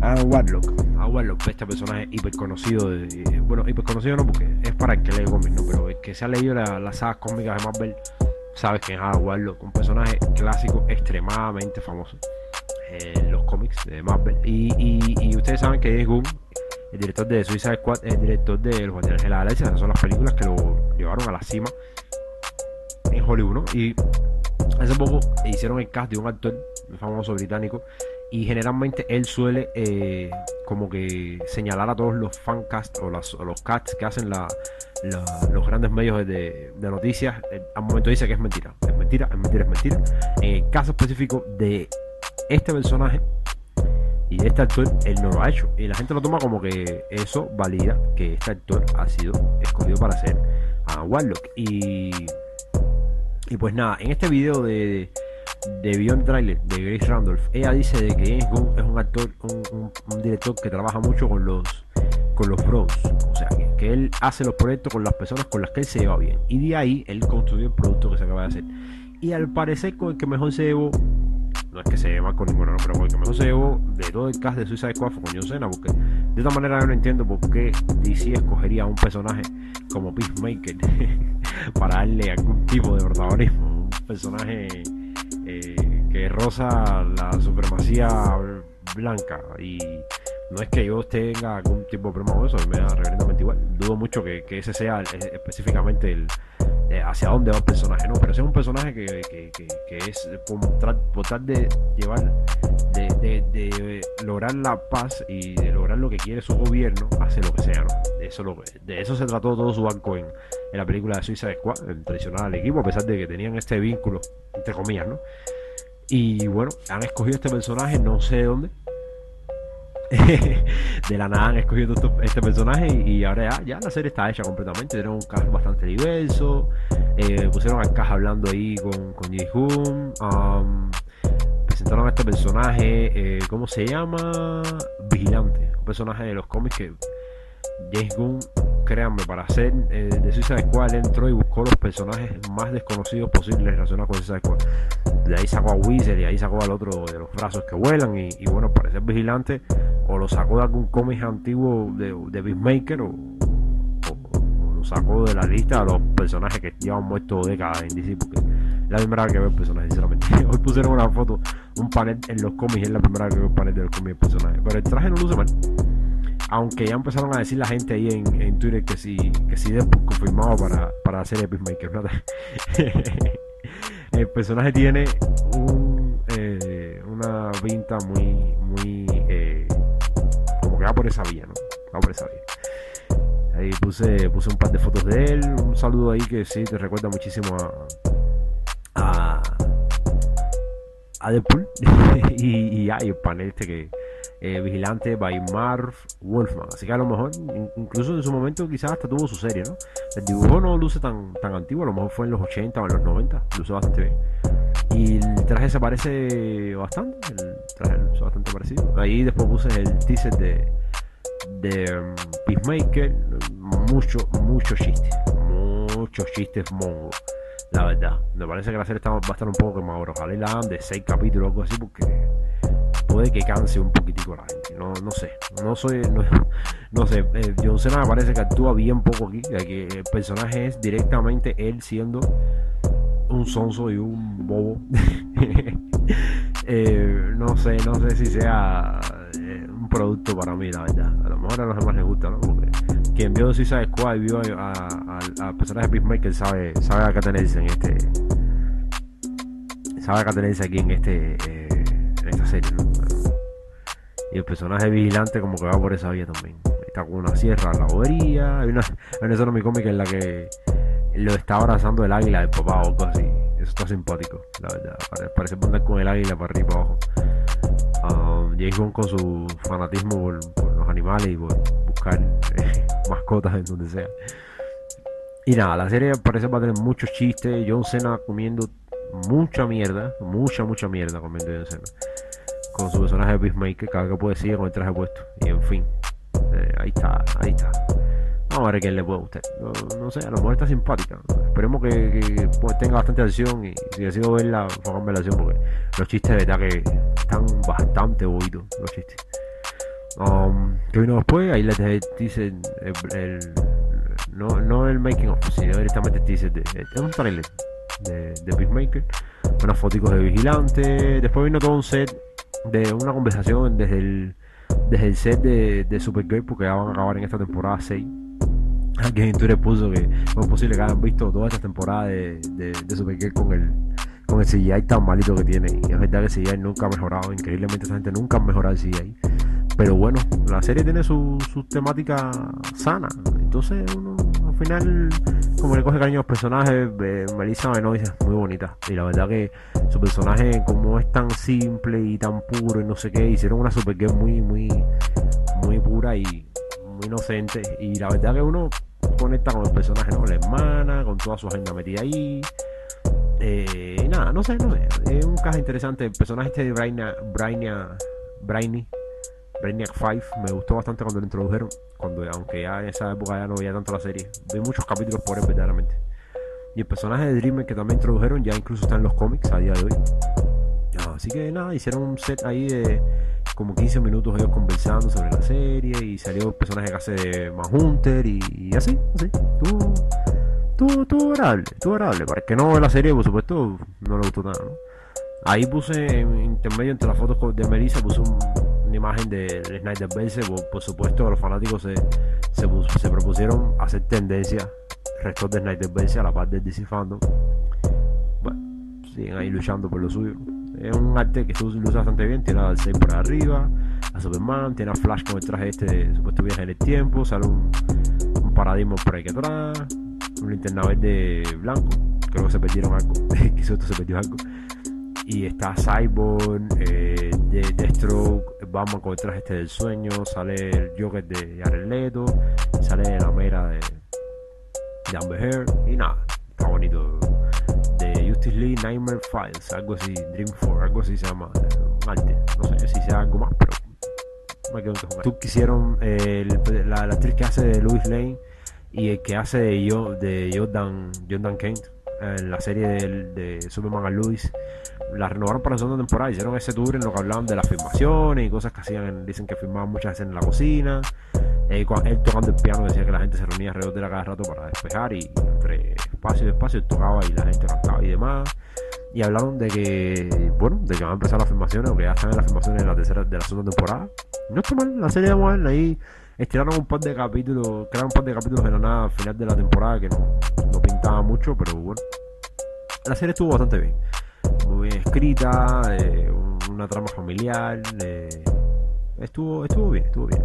Speaker 1: Adam Warlock. Adam Warlock este personaje hiper conocido de- bueno hiper conocido no porque es para el que lee cómics no pero el que se ha leído la- las sagas cómicas de Marvel sabes que es Warlock un personaje clásico extremadamente famoso en los cómics de Marvel. Y, y, y ustedes saben que es Gunn el director de Suicide Squad, el director de Los Guardianes de la Galaxia, son las películas que lo llevaron a la cima en Hollywood, ¿no? Y hace poco hicieron el cast de un actor famoso británico y generalmente él suele eh, como que señalar a todos los fancast o, los casts que hacen los grandes medios de, de noticias. eh, al momento dice que es mentira, es mentira, es mentira, es mentira. En el caso específico de este personaje y de este actor, él no lo ha hecho. Y la gente lo toma como que eso valida que este actor ha sido escogido para ser a Warlock. Y, y pues nada, en este video de, de Beyond Trailer de Grace Randolph, ella dice de que James Gunn es un actor, un, director que trabaja mucho con los con los bros, o sea, que, él hace los proyectos con las personas con las que él se lleva bien. Y de ahí él construye el producto que se acaba de hacer. Y al parecer con el que mejor se llevó no es que se lleve con ninguno, no, pero con el que mejor se llevó de todo el cast de Suicide Squad fue con John Cena, porque de esta manera yo no entiendo por qué DC escogería a un personaje como Peacemaker para darle algún tipo de protagonismo. Un personaje eh, que roza la supremacía blanca y no es que yo tenga algún tipo de problema con eso, me da reverendamente igual. Dudo mucho que, ese sea específicamente el, eh, hacia dónde va el personaje, ¿no? Pero es un personaje que, que, es por, por tratar de llevar, de, lograr la paz y de lograr lo que quiere su gobierno, hace lo que sea, ¿no? Eso de eso se trató todo su banco en, en la película de Suicide Squad, el traicionar al equipo, a pesar de que tenían este vínculo, entre comillas, ¿no? Y bueno, han escogido este personaje, no sé de dónde. de la nada han escogido este personaje y, ahora ya, ya la serie está hecha completamente. Tienen un cast bastante diverso. eh, pusieron al cast hablando ahí con, con Jae Hoon. um, presentaron a este personaje, eh, ¿cómo se llama? Vigilante. Un personaje de los cómics que James Gunn, créanme, para hacer eh, de Suicide Squad, entró y buscó los personajes más desconocidos posibles relacionados con Suicide Squad. De ahí sacó a Weasel y ahí sacó al otro de los brazos que vuelan. Y, bueno, para ser vigilante, o lo sacó de algún cómic antiguo de, de Beastmaker, o, lo sacó de la lista de los personajes que llevan muertos décadas en DC. Porque la primera vez que veo el personaje, sinceramente. Pusieron una foto, un panel en los cómics, es la primera que el panel de los cómics personaje. Pero el traje no luce mal. Aunque ya empezaron a decir la gente ahí en, Twitter que si, que si Deadpool confirmado para, para hacer el Peacemaker, ¿verdad? el personaje tiene un, eh, una pinta muy, muy, eh, como que va por esa vía, ¿no? Va por esa vía. Ahí puse, puse un par de fotos de él, un saludo ahí que sí te recuerda muchísimo a, a y, y, el panel este que eh, Vigilante by Marv Wolfman. Así que a lo mejor, incluso en su momento, quizás hasta tuvo su serie, ¿no? El dibujo no luce tan, tan antiguo, a lo mejor fue en los 80 o en los 90, luce bastante bien. Y el traje se parece bastante, el traje luce bastante parecido. Ahí después puse el teaser de, de um, Peacemaker, mucho, muchos chistes, muchos chistes mongos la verdad. Me parece que la serie va a estar un poco más Ojalá la dan de 6 capítulos o algo así, porque puede que canse un poquitico la gente. No, no sé, no soy, no, sé. Eh, John Cena me parece que actúa bien poco aquí, que el personaje es directamente él siendo un sonso y un bobo. Eh, no sé, no sé si sea eh, un producto para mí, la verdad. A lo mejor a los demás les gusta, ¿no? Porque quien vio Suicide Squad y vio a, a, a personaje de Peacemaker sabe, sabe acá tenerse en este. Sabe acá tenerse aquí en este. en esta serie. Y el personaje vigilante como que va por esa vía también. Está con una sierra la bobería. Hay una, hay una escena muy cómica en la que lo está abrazando el águila del papá o algo. Eso está simpático, la verdad. Parece, poner con el águila para arriba y para abajo. Um, James Bond con su fanatismo por, los animales y por buscar eh, mascotas en donde sea. Y nada, la serie parece va a tener muchos chistes. John Cena comiendo mucha mierda, mucha, mucha mierda comiendo John Cena con su personaje de Peacemaker, cada que puede seguir con el traje puesto. Y en fin, eh, ahí está, ahí está. Vamos a ver quién le puede gustar. No, sé, a lo mejor está simpática. Esperemos que, pues, tenga bastante acción y si decido verla, enfocarme la acción porque los chistes de verdad que están bastante oídos, los chistes. Um, que vino después, ahí les dejé el, no, no el making of, sino directamente el teaser de, es un trailer de, de unas fotos de vigilante, después vino todo un set de una conversación desde el, desde el set de, de Supergirl, porque ya van a acabar en esta temporada 6. Alguien en Twitter puso que es posible que hayan visto toda esta temporada de, de, de Supergirl con el, con el CGI tan malito que tiene. Y es verdad que el CGI nunca ha mejorado. Increíblemente, esa gente nunca ha mejorado el CGI. Pero bueno, la serie tiene su, su temática sana. Entonces uno al final, como le coge cariño a los personajes, eh, Melissa Benoist muy bonita. Y la verdad que su personaje, como es tan simple y tan puro y no sé qué, hicieron una Supergirl muy, muy, muy pura y muy inocente. Y la verdad que uno conecta con el personaje, ¿no? La hermana, con toda su agenda metida ahí. Eh, nada, no sé, no sé. Es un caso interesante. El personaje este de Brainia, Brainia, Brainy Brainiac 5 me gustó bastante cuando lo introdujeron, cuando aunque ya en esa época ya no veía tanto la serie, vi muchos capítulos por él verdaderamente. Y el personaje de Dreamer que también introdujeron ya incluso está en los cómics a día de hoy. Así que nada, hicieron un set ahí de como 15 minutos ellos conversando sobre la serie y salió el personaje que hace de Manhunter y, así, así. Tú, tú, tú agradable, tú agradable. Para el que no ve la serie, por supuesto, no le gustó nada, ¿no? Ahí puse en intermedio entre las fotos de Melissa, puse un, una imagen de Snyder Verse, por, supuesto los fanáticos se, se, propusieron hacer tendencia restos de Snyder Verse a la parte del DC. Bueno, siguen ahí luchando por lo suyo. Es un arte que luce bastante bien, tiene al 6 por arriba, a Superman, tiene a Flash con el traje este de supuesto viaje en el tiempo, sale un, un paradigma por ahí que atrás, un linterna verde blanco, creo que se perdieron algo, esto se perdió algo y está Cyborg, eh, de Deathstroke, Batman con el traje este del sueño, sale el Joker de Jared Leto, sale la mera de, de Amber Heard y nada, está bonito. De Justice League Nightmare Files, algo así, Dream 4, algo así se llama, arte, no sé si sea algo más, pero me quedo en Tú quisieron eh, la, actriz que hace de Louis Lane y el que hace de, yo, de Jordan, Jordan Kent en la serie de, Superman a Louis la renovaron para la segunda temporada. Hicieron ese tour en lo que hablaban de las filmaciones y cosas que hacían. Dicen que filmaban muchas veces en la cocina. Él tocando el piano decía que la gente se reunía alrededor de la cada rato para despejar y entre espacio y espacio tocaba y la gente cantaba y demás. Y hablaron de que, bueno, de que van a empezar las filmaciones o que ya están en las filmaciones de la tercera, de la segunda temporada. No está mal, la serie de a ahí estiraron un par de capítulos, crearon un par de capítulos de la nada al final de la temporada que no, no pintaba mucho, pero bueno. La serie estuvo bastante bien muy bien escrita, eh, una trama familiar. eh, estuvo, estuvo bien, estuvo bien.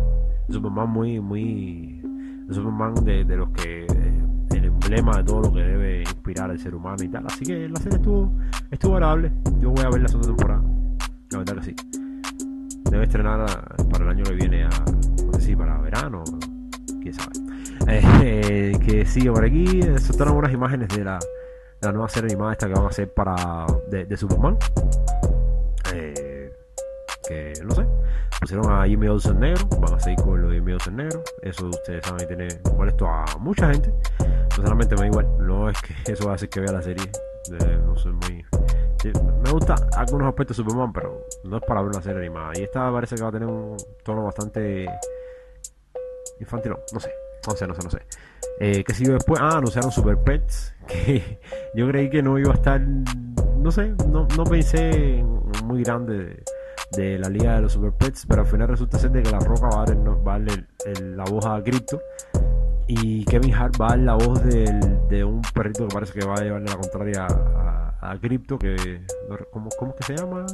Speaker 1: Superman muy, muy. Superman de, de los que. eh, el emblema de todo lo que debe inspirar al ser humano y tal. Así que la serie estuvo, estuvo agradable. Yo voy a ver la segunda temporada. La verdad que sí. Debe estrenar a- para el año que viene, a, no sé para verano, Eh, eh, que sigue por aquí, soltaron unas imágenes de la, la nueva serie animada esta que van a hacer para de, Superman. Eh, que no sé, pusieron a Jimmy Olsen negro, van a seguir con lo de Jimmy Olsen negro. Eso ustedes saben que tiene molesto a mucha gente. Personalmente me da igual, no es que eso va a hacer que vea la serie. No soy muy. me gusta algunos aspectos de Superman, pero no es para ver una serie animada. Y esta parece que va a tener un tono bastante infantil, no, no sé, no sé, no sé, no sé. Eh, ¿Qué siguió después? Ah, anunciaron Super Pets, que yo creí que no iba a estar, no sé, no, no pensé en- muy grande de, la liga de los Super Pets, pero al final resulta ser de que La Roca va a darle, el- la voz a Crypto y Kevin Hart va a dar la voz de un perrito que parece que va a llevarle la contraria a, a, a Crypto, que, ¿cómo, ¿cómo es que se llama?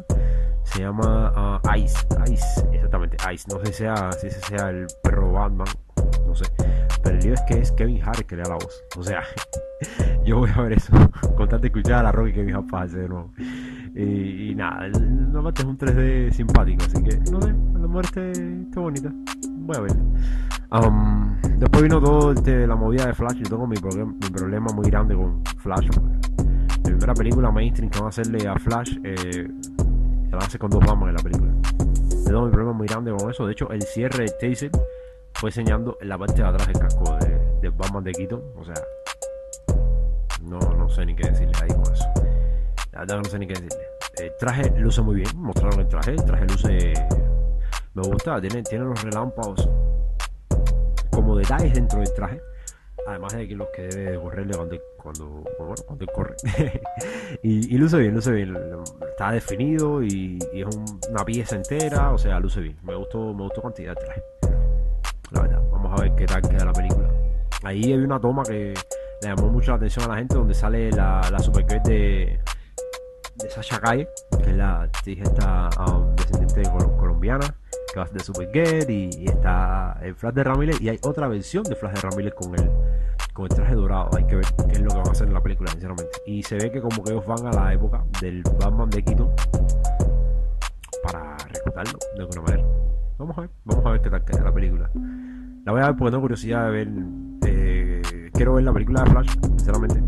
Speaker 1: Se llama ah, Ice, Ice, exactamente, Ice, no sé si, sea, si ese sea el perro Batman, no sé. Pero el lío es que es Kevin Hart que le da la voz. O sea, yo voy a ver eso. Con tal de escuchar a la Rocky Kevin Hart de nuevo. Y, y nada, parte es un 3D simpático. Así que, no sé, a lo mejor esté, esté bonita. Voy a ver. Um, después vino todo este, la movida de Flash. Yo tengo mi, mi problema muy grande con Flash. La primera película mainstream que van a hacerle a Flash, eh, hacer con dos Batman en la película. Yo tengo mi problema muy grande con eso. De hecho, el cierre de Taser fue enseñando en la parte de atrás el casco de, de de Keaton. O sea, no, no sé ni qué decirle ahí con eso. No sé ni qué decirle. El traje luce muy bien, mostraron el traje. El traje luce. Me gusta, tiene, tiene los relámpagos como detalles dentro del traje. Además de que los que debe correrle cuando, cuando, bueno, cuando corre. y, luce bien, luce bien. Está definido y, es un- una pieza entera. O sea, luce bien. Me gustó, me gustó cantidad el traje la verdad. Vamos a ver qué tal queda la película. Ahí hay una toma que le llamó mucho la atención a la gente donde sale la, la Supergirl de, de Sasha Calle, que es la actriz esta um, descendiente col- colombiana, que de y, y está el Flash de Ramírez, y hay otra versión de Flash de Ramírez con el, con el traje dorado. Hay que ver qué es lo que van a hacer en la película, sinceramente. Y se ve que como que ellos van a la época del Batman de Keaton para rescatarlo de alguna manera. Vamos a ver, vamos a ver qué tal queda la película. La voy a ver porque tengo curiosidad de ver. eh, quiero ver la película de Flash, sinceramente.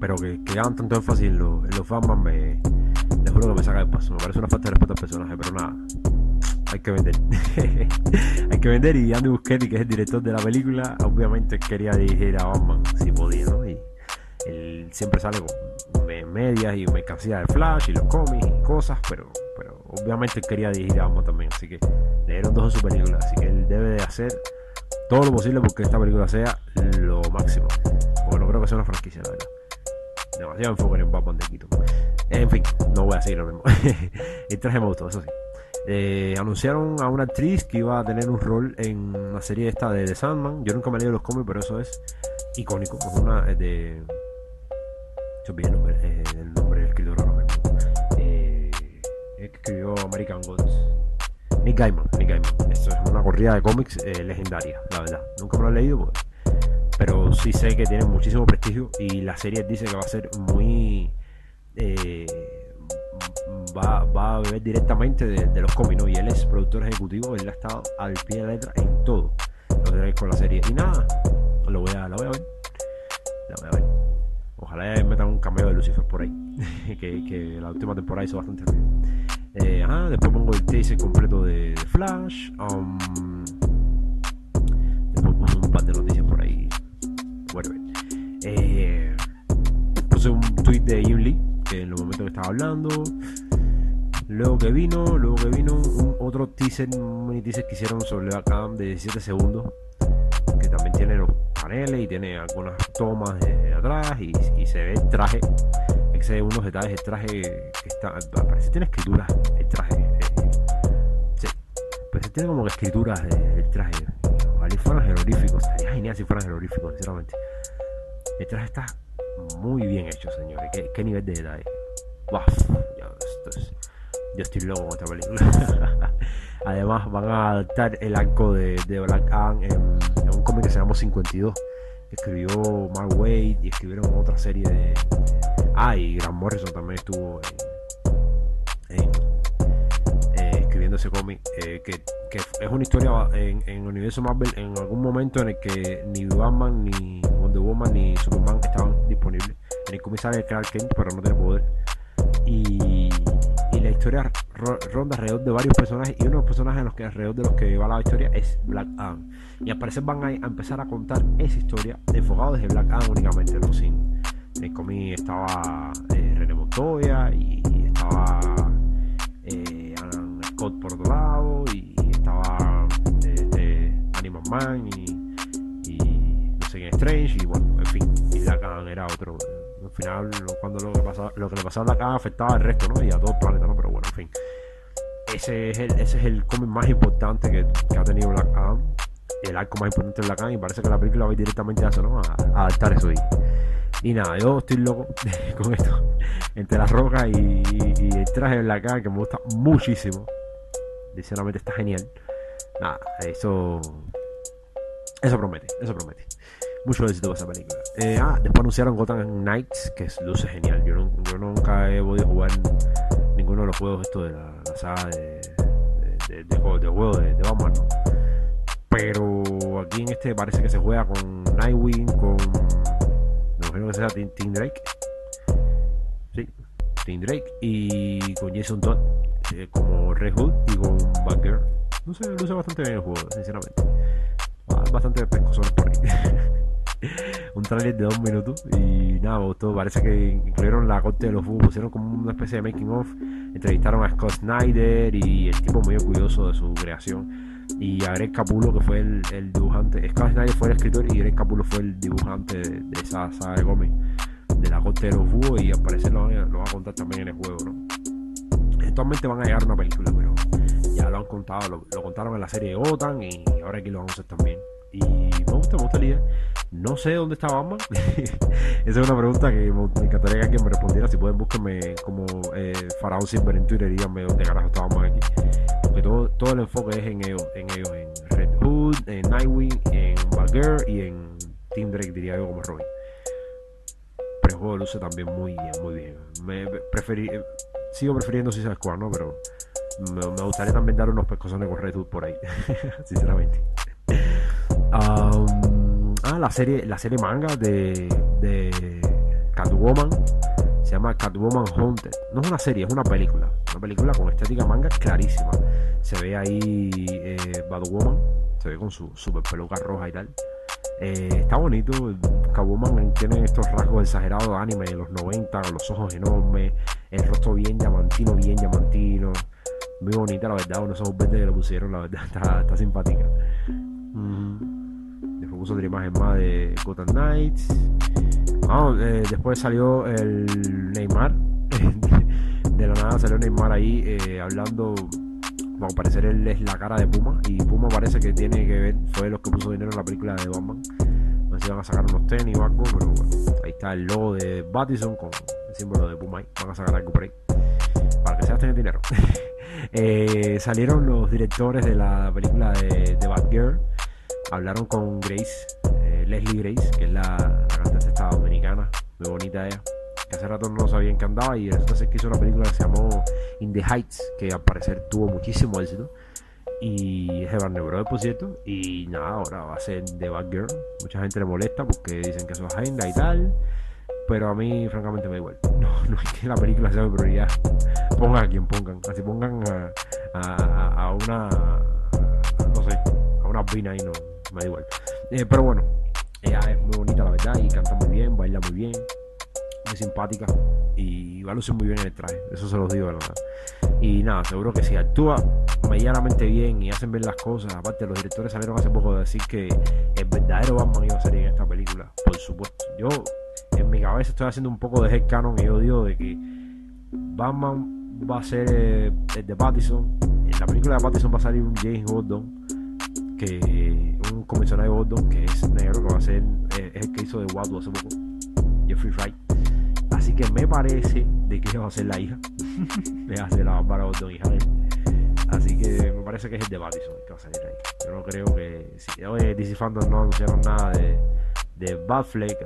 Speaker 1: Pero que, que hagan tanto énfasis en, los- en los Batman me. Les juro que me saca de paso. Me parece una falta de respeto al personaje, pero nada. Hay que vender. hay que vender. Y Andy Muschietti, que es el director de la película, obviamente quería dirigir a Batman si podía, ¿no? Y él siempre sale con me- medias y mercancía de Flash y los cómics y cosas, pero, pero obviamente quería dirigir a Batman también. Así que le dieron dos en su película. Así que él debe de hacer todo lo posible porque esta película sea lo máximo. Porque no creo que sea una franquicia, la verdad. Demasiado enfoque en Batman de Quito. En fin, no voy a seguir lo mismo. el traje me gustó, eso sí. Eh, anunciaron a una actriz que iba a tener un rol en la serie esta de The Sandman. Yo nunca me he leído los cómics, pero eso es icónico. Es una es de. Olvidé el nombre, eh, el nombre del escritor ahora mismo. Eh, escribió American Gods. Nick Gaiman, Nick Gaiman. Esto es una corrida de cómics eh, legendaria, la verdad. Nunca me lo he leído, pues, pero sí sé que tiene muchísimo prestigio y la serie dice que va a ser muy... eh, va, a beber directamente de, los cómics. Y él es productor ejecutivo, él ha estado al pie de la letra en todo lo que con la serie. Y nada, lo voy a, la voy a ver. La voy a ver. Ojalá metan un cameo de Lucifer por ahí. que, la última temporada hizo bastante ruido. Eh, después pongo el teaser completo de, Flash. um, después puse un par de noticias por ahí. Whatever. Eh, puse un tweet de Jim Lee, en los momentos que estaba hablando. Luego que vino, luego que vino un otro teaser, un mini teaser que hicieron sobre la cam de 17 segundos. Que también tiene los paneles y tiene algunas tomas de, atrás y, se ve el traje. Hay que se ve unos detalles del traje que está. Parece tiene escrituras el traje. eh, sí, parece que tiene como que escrituras de- del traje. Ojalá fueran jeroglíficos. Estaría genial si fueran jeroglíficos, sinceramente. El traje está muy bien hecho, señores. ¿Qué, nivel de detalle? Wow, ya, esto es Yo estoy loco con esta película. Además, van a adaptar el arco de, Black Adam en, un cómic que se llama 52. Que escribió Mark Wade y escribieron otra serie de. Ah, y Grant Morrison también estuvo en, escribiendo ese cómic. Eh, que, es una historia en, el universo Marvel en algún momento en el que ni Batman, ni Wonder Woman, ni Superman estaban disponibles. En el cómic sale Clark Kent, pero no tiene poder. Y y la historia ronda alrededor de varios personajes y uno de los personajes en los que alrededor de los que va la historia es Black Adam y al parecer van a, empezar a contar esa historia enfocado desde Black Adam únicamente no sin en el cómic estaba eh, René Montoya y, estaba Scott por otro lado y, estaba este, Animal Man y, no sé Strange y bueno en fin y Adam era otro al final, cuando lo que, pasaba, lo que le pasaba a la afectaba al resto, ¿no? Y a todo el planeta, ¿no? Pero bueno, en fin. Ese es el, ese es el cómic más importante que, ha tenido Black Adam. El arco más importante de Black Adam. Y parece que la película va directamente a eso, ¿no? A, adaptar eso ahí. Y nada, yo estoy loco con esto. Entre las rocas y, el traje de Adam, que me gusta muchísimo. Sinceramente está genial. Nada, eso. Eso promete, eso promete mucho éxito esa película. Eh, ah, después anunciaron Gotham Knights, que es luce genial. Yo, yo, nunca he podido jugar ninguno de los juegos estos de la, saga de, de, de, juego de, Batman, ¿no? Pero aquí en este parece que se juega con Nightwing, con. Me imagino que sea Tim, Drake. Sí, Tim Drake y con Jason Todd eh, como Red Hood y con Batgirl. No sé, luce bastante bien el juego, sinceramente. Bastante pescozones por ahí. un trailer de dos minutos y nada, me gustó. Parece que incluyeron la corte de los búhos, pusieron como una especie de making of. Entrevistaron a Scott Snyder y el tipo muy orgulloso de su creación. Y a Greg Capulo, que fue el, dibujante. Scott Snyder fue el escritor y Greg Capulo fue el dibujante de, esa saga de Gómez de la corte de los búhos. Y al parecer lo, lo va a contar también en el juego, ¿no? Eventualmente van a llegar a una película, pero ya lo han contado, lo, contaron en la serie de OTAN y ahora aquí lo vamos a hacer también. Y me gusta, me gusta la idea. No sé dónde está Batman. Esa es una pregunta que me encantaría que alguien me respondiera. Si pueden, búsquenme como eh, Faraón Silver en Twitter y díganme dónde carajo está Batman aquí. Porque todo, todo el enfoque es en ellos, en ellos, en Red Hood, en Nightwing, en Batgirl y en Team Drake, diría yo, como Robin. Pero el juego luce también muy bien, muy bien. Me preferí, sigo prefiriendo Suicide Squad, ¿no? Pero me, gustaría también dar unos pescozones con Red por ahí, sinceramente. Ah, la serie, la serie manga de, de Catwoman se llama Catwoman Haunted. No es una serie, es una película. Una película con estética manga clarísima. Se ve ahí eh, Batwoman, se ve con su super peluca roja y tal. Eh, está bonito. Catwoman tiene estos rasgos exagerados de anime de los 90, los ojos enormes, el rostro bien diamantino, bien diamantino. Muy bonita, la verdad. Unos ojos verdes que le pusieron, la verdad, está, simpática puso otra imagen más de Gotham Knights. Eh, después salió el Neymar. de la nada salió Neymar ahí eh, hablando. Bueno, parecer él es la cara de Puma. Y Puma parece que tiene que ver, fue los que puso dinero en la película de Batman. No sé si van a sacar unos tenis o algo, pero bueno, ahí está el logo de Battison con el símbolo de Puma ahí. Van a sacar algo por ahí. Para que se gasten dinero. Eh, salieron los directores de la película de, de Batgirl hablaron con Grace, eh, Leslie Grace, que es la, cantante estadounidense, muy bonita ella, que hace rato no sabían que andaba y entonces que hizo una película que se llamó In the Heights, que al parecer tuvo muchísimo éxito. Y es de Barney Brothers, por cierto. Y nada, ahora va a ser The Bad Girl. Mucha gente le molesta porque dicen que eso es agenda y tal. Pero a mí, francamente, me da igual. No, es que la película sea mi prioridad. Pongan a quien pongan. Así pongan a, una. no sé, a una pina y no, me da igual. Eh, pero bueno, ella es muy bonita, la verdad, y canta muy bien, baila muy bien, muy simpática y va a lucir muy bien en el traje. Eso se los digo, la verdad. Y nada, seguro que si actúa medianamente bien y hacen ver las cosas, aparte, los directores salieron hace poco de decir que el verdadero Batman iba a salir en esta película, por supuesto. Yo en mi cabeza estoy haciendo un poco de head canon y yo digo de que Batman va a ser el de Pattison. En la película de Pattison va a salir un James Gordon que un comisionado de Gordon que es negro, que va a ser eh, es el que hizo de Waddle hace poco, Jeffrey Wright. Así que me parece de que va a ser la hija. le hace la Bárbara Gordon y Hal. Así que me parece que es el de Batison que va a salir ahí. Yo no creo que. Si, oye, DC Fandom no anunciaron nada de, de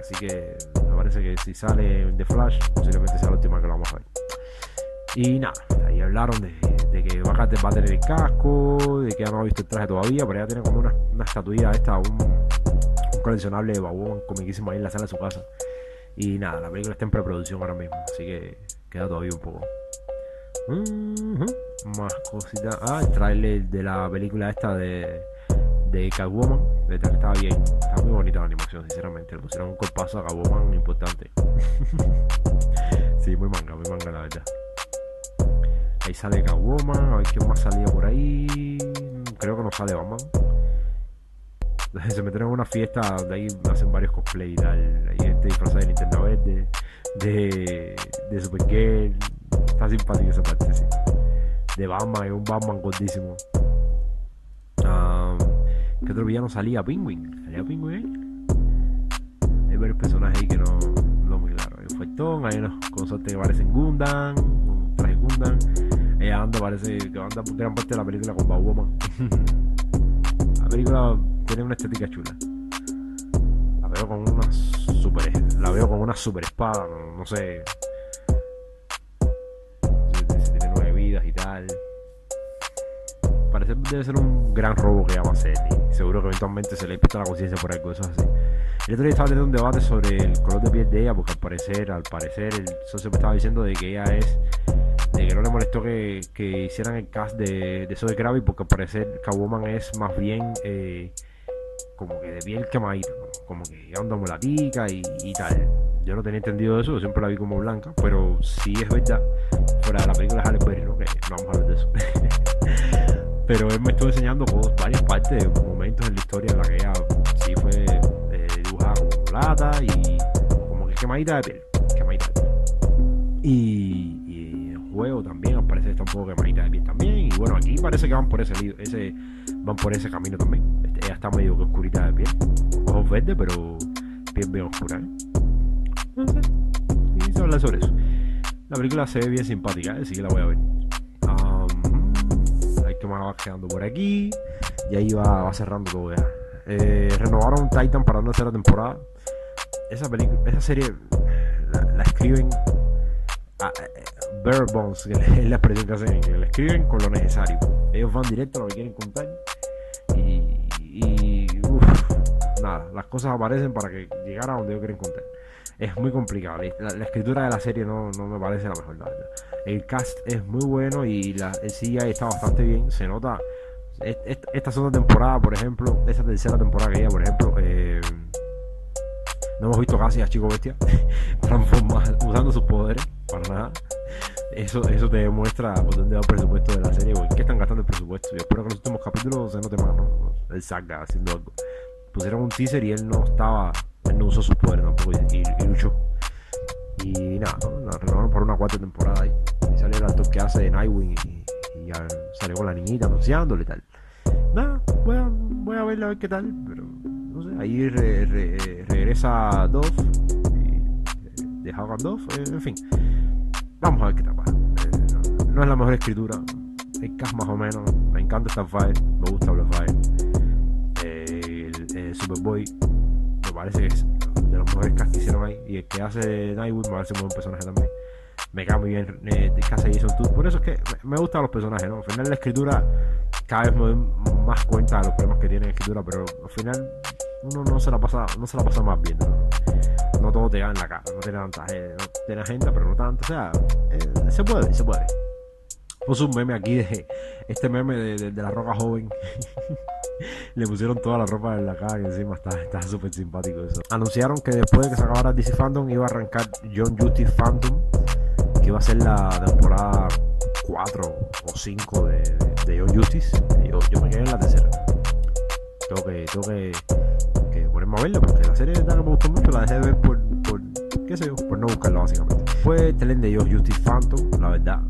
Speaker 1: así que me parece que si sale The Flash, posiblemente sea la última que lo vamos a ver. Y nada, ahí hablaron de, de que va a tener el casco, de que ya no ha visto el traje todavía, pero ya tiene como una, una estatuilla esta, un, un coleccionable de Babón comiquísimo ahí en la sala de su casa. Y nada, la película está en preproducción ahora mismo, así que queda todavía un poco. Más cositas. Ah, el trailer de la película esta de, de Catwoman. Estaba bien. Está muy bonita la animación, sinceramente. Le pusieron un corpazo a Catwoman importante. sí, muy manga, muy manga la verdad. Ahí sale Catwoman. A ver quién más salía por ahí. Creo que no sale Batman. Se metieron en una fiesta donde ahí hacen varios cosplay y tal. Hay gente disfrazada de Nintendo Verde, de, de Supergirl. Está simpática esa parte, sí. De Batman, es un Batman gordísimo. ¿Qué otro villano salía? Penguin. ¿Salía Penguin? Hay varios personajes ahí que no, no muy claro. Hay un fuertón, hay unos consortes que parecen Gundam, un traje Gundam. Ella anda, parece que anda gran parte de la película con Batwoman. la película tiene una estética chula. La veo con una super, la veo con una super espada, no, no sé. Si tiene nueve vidas y tal. Parece debe ser un gran robo que ella va a hacer y seguro que eventualmente se le pita la conciencia por algo, eso es así. El otro día estaba teniendo un debate sobre el color de piel de ella, porque al parecer, al parecer, el socio me estaba diciendo de que ella es que no le molestó que, que hicieran el cast de, de Zoe Gravy porque al parecer Catwoman es más bien eh, como que de piel quemadita, como que anda mulatica y, y tal. Yo no tenía entendido eso, siempre la vi como blanca, pero sí es verdad, fuera de la película de Halle Berry, ¿no? que no vamos a hablar de eso. pero él me estuvo enseñando cosas, varias partes, momentos en la historia en la que ella sí fue eh, dibujada como mulata y como que quemadita de piel, quemadita de piel. Y, juego también al parecer está un poco quemadita de piel también. Y bueno, aquí parece que van por ese, ese van por ese camino también. Este, ella está medio que oscurita de piel, ojos verdes, pero piel bien oscura. ¿eh? No sé. Y se habla sobre eso. La película se ve bien simpática, ¿eh? así que la voy a ver. Um, hay que más va quedando por aquí. Y ahí va, va cerrando todo ya. Eh, renovaron Titan para una tercera temporada. Esa película, esa serie la, la escriben a, bare bones, que es la en inglés. La escriben con lo necesario. Ellos van directo a lo que quieren contar. Y, y uf, nada, las cosas aparecen para que llegara a donde ellos quieren contar. Es muy complicado. La, escritura de la serie no, no me parece la mejor, la. El cast es muy bueno y la, el CGI está bastante bien. Se nota. est- est- Esta segunda temporada, por ejemplo, esta tercera temporada que ya, por ejemplo, eh, no hemos visto casi a Chico Bestia transformar, usando sus poderes para nada. Eso, eso te demuestra por dónde va el presupuesto de la serie en qué están gastando el presupuesto. Yo espero que los últimos capítulos se note más, ¿no? Él salga haciendo algo. Pusieron un teaser y él no estaba, él no usó sus poderes tampoco y, y- y luchó. Y nada, ¿no? la renovaron por una cuarta temporada ahí. Y salió el actor que hace de Nightwing y, y ya salió con la niñita anunciándole y tal. Nada, voy a, voy a verla a ver qué tal, pero ahí re- re- regresa Dove y, de Hagan Dove, eh, en fin. Vamos a ver qué tal. Eh, no, es la mejor escritura, el cast más o menos, me encanta Starfire, me gusta Blackfire. Eh, el, el Superboy me parece que es de los mejores cast que hicieron ahí. Y el que hace Nightwood me parece un buen personaje también. Me cae muy bien eh, de casa Jason Todd. Por eso es que me, gustan los personajes, ¿no? Al final la escritura cada vez me doy más cuenta de los problemas que tiene la escritura, pero al final uno no se la pasa, no se la pasa más bien, ¿no? No todo te da en la cara, no tiene tanta gente, no tiene agenda, pero no tanto. O sea, eh, se puede, se puede. Puse un meme aquí de este meme de, de- de la roca joven. Le pusieron toda la ropa en la cara y encima está está súper simpático eso. Anunciaron que después de que se acabara DC Fandom iba a arrancar John Justice Phantom, iba a ser la temporada 4 o 5 de, de, Justice. Yo, yo me quedé en la tercera. Tengo que, tengo que, ponerme a verla porque la serie no me gustó mucho, la dejé de ver por, por qué sé yo, por no buscarla básicamente. Fue el telen de John Justice Phantom, la verdad.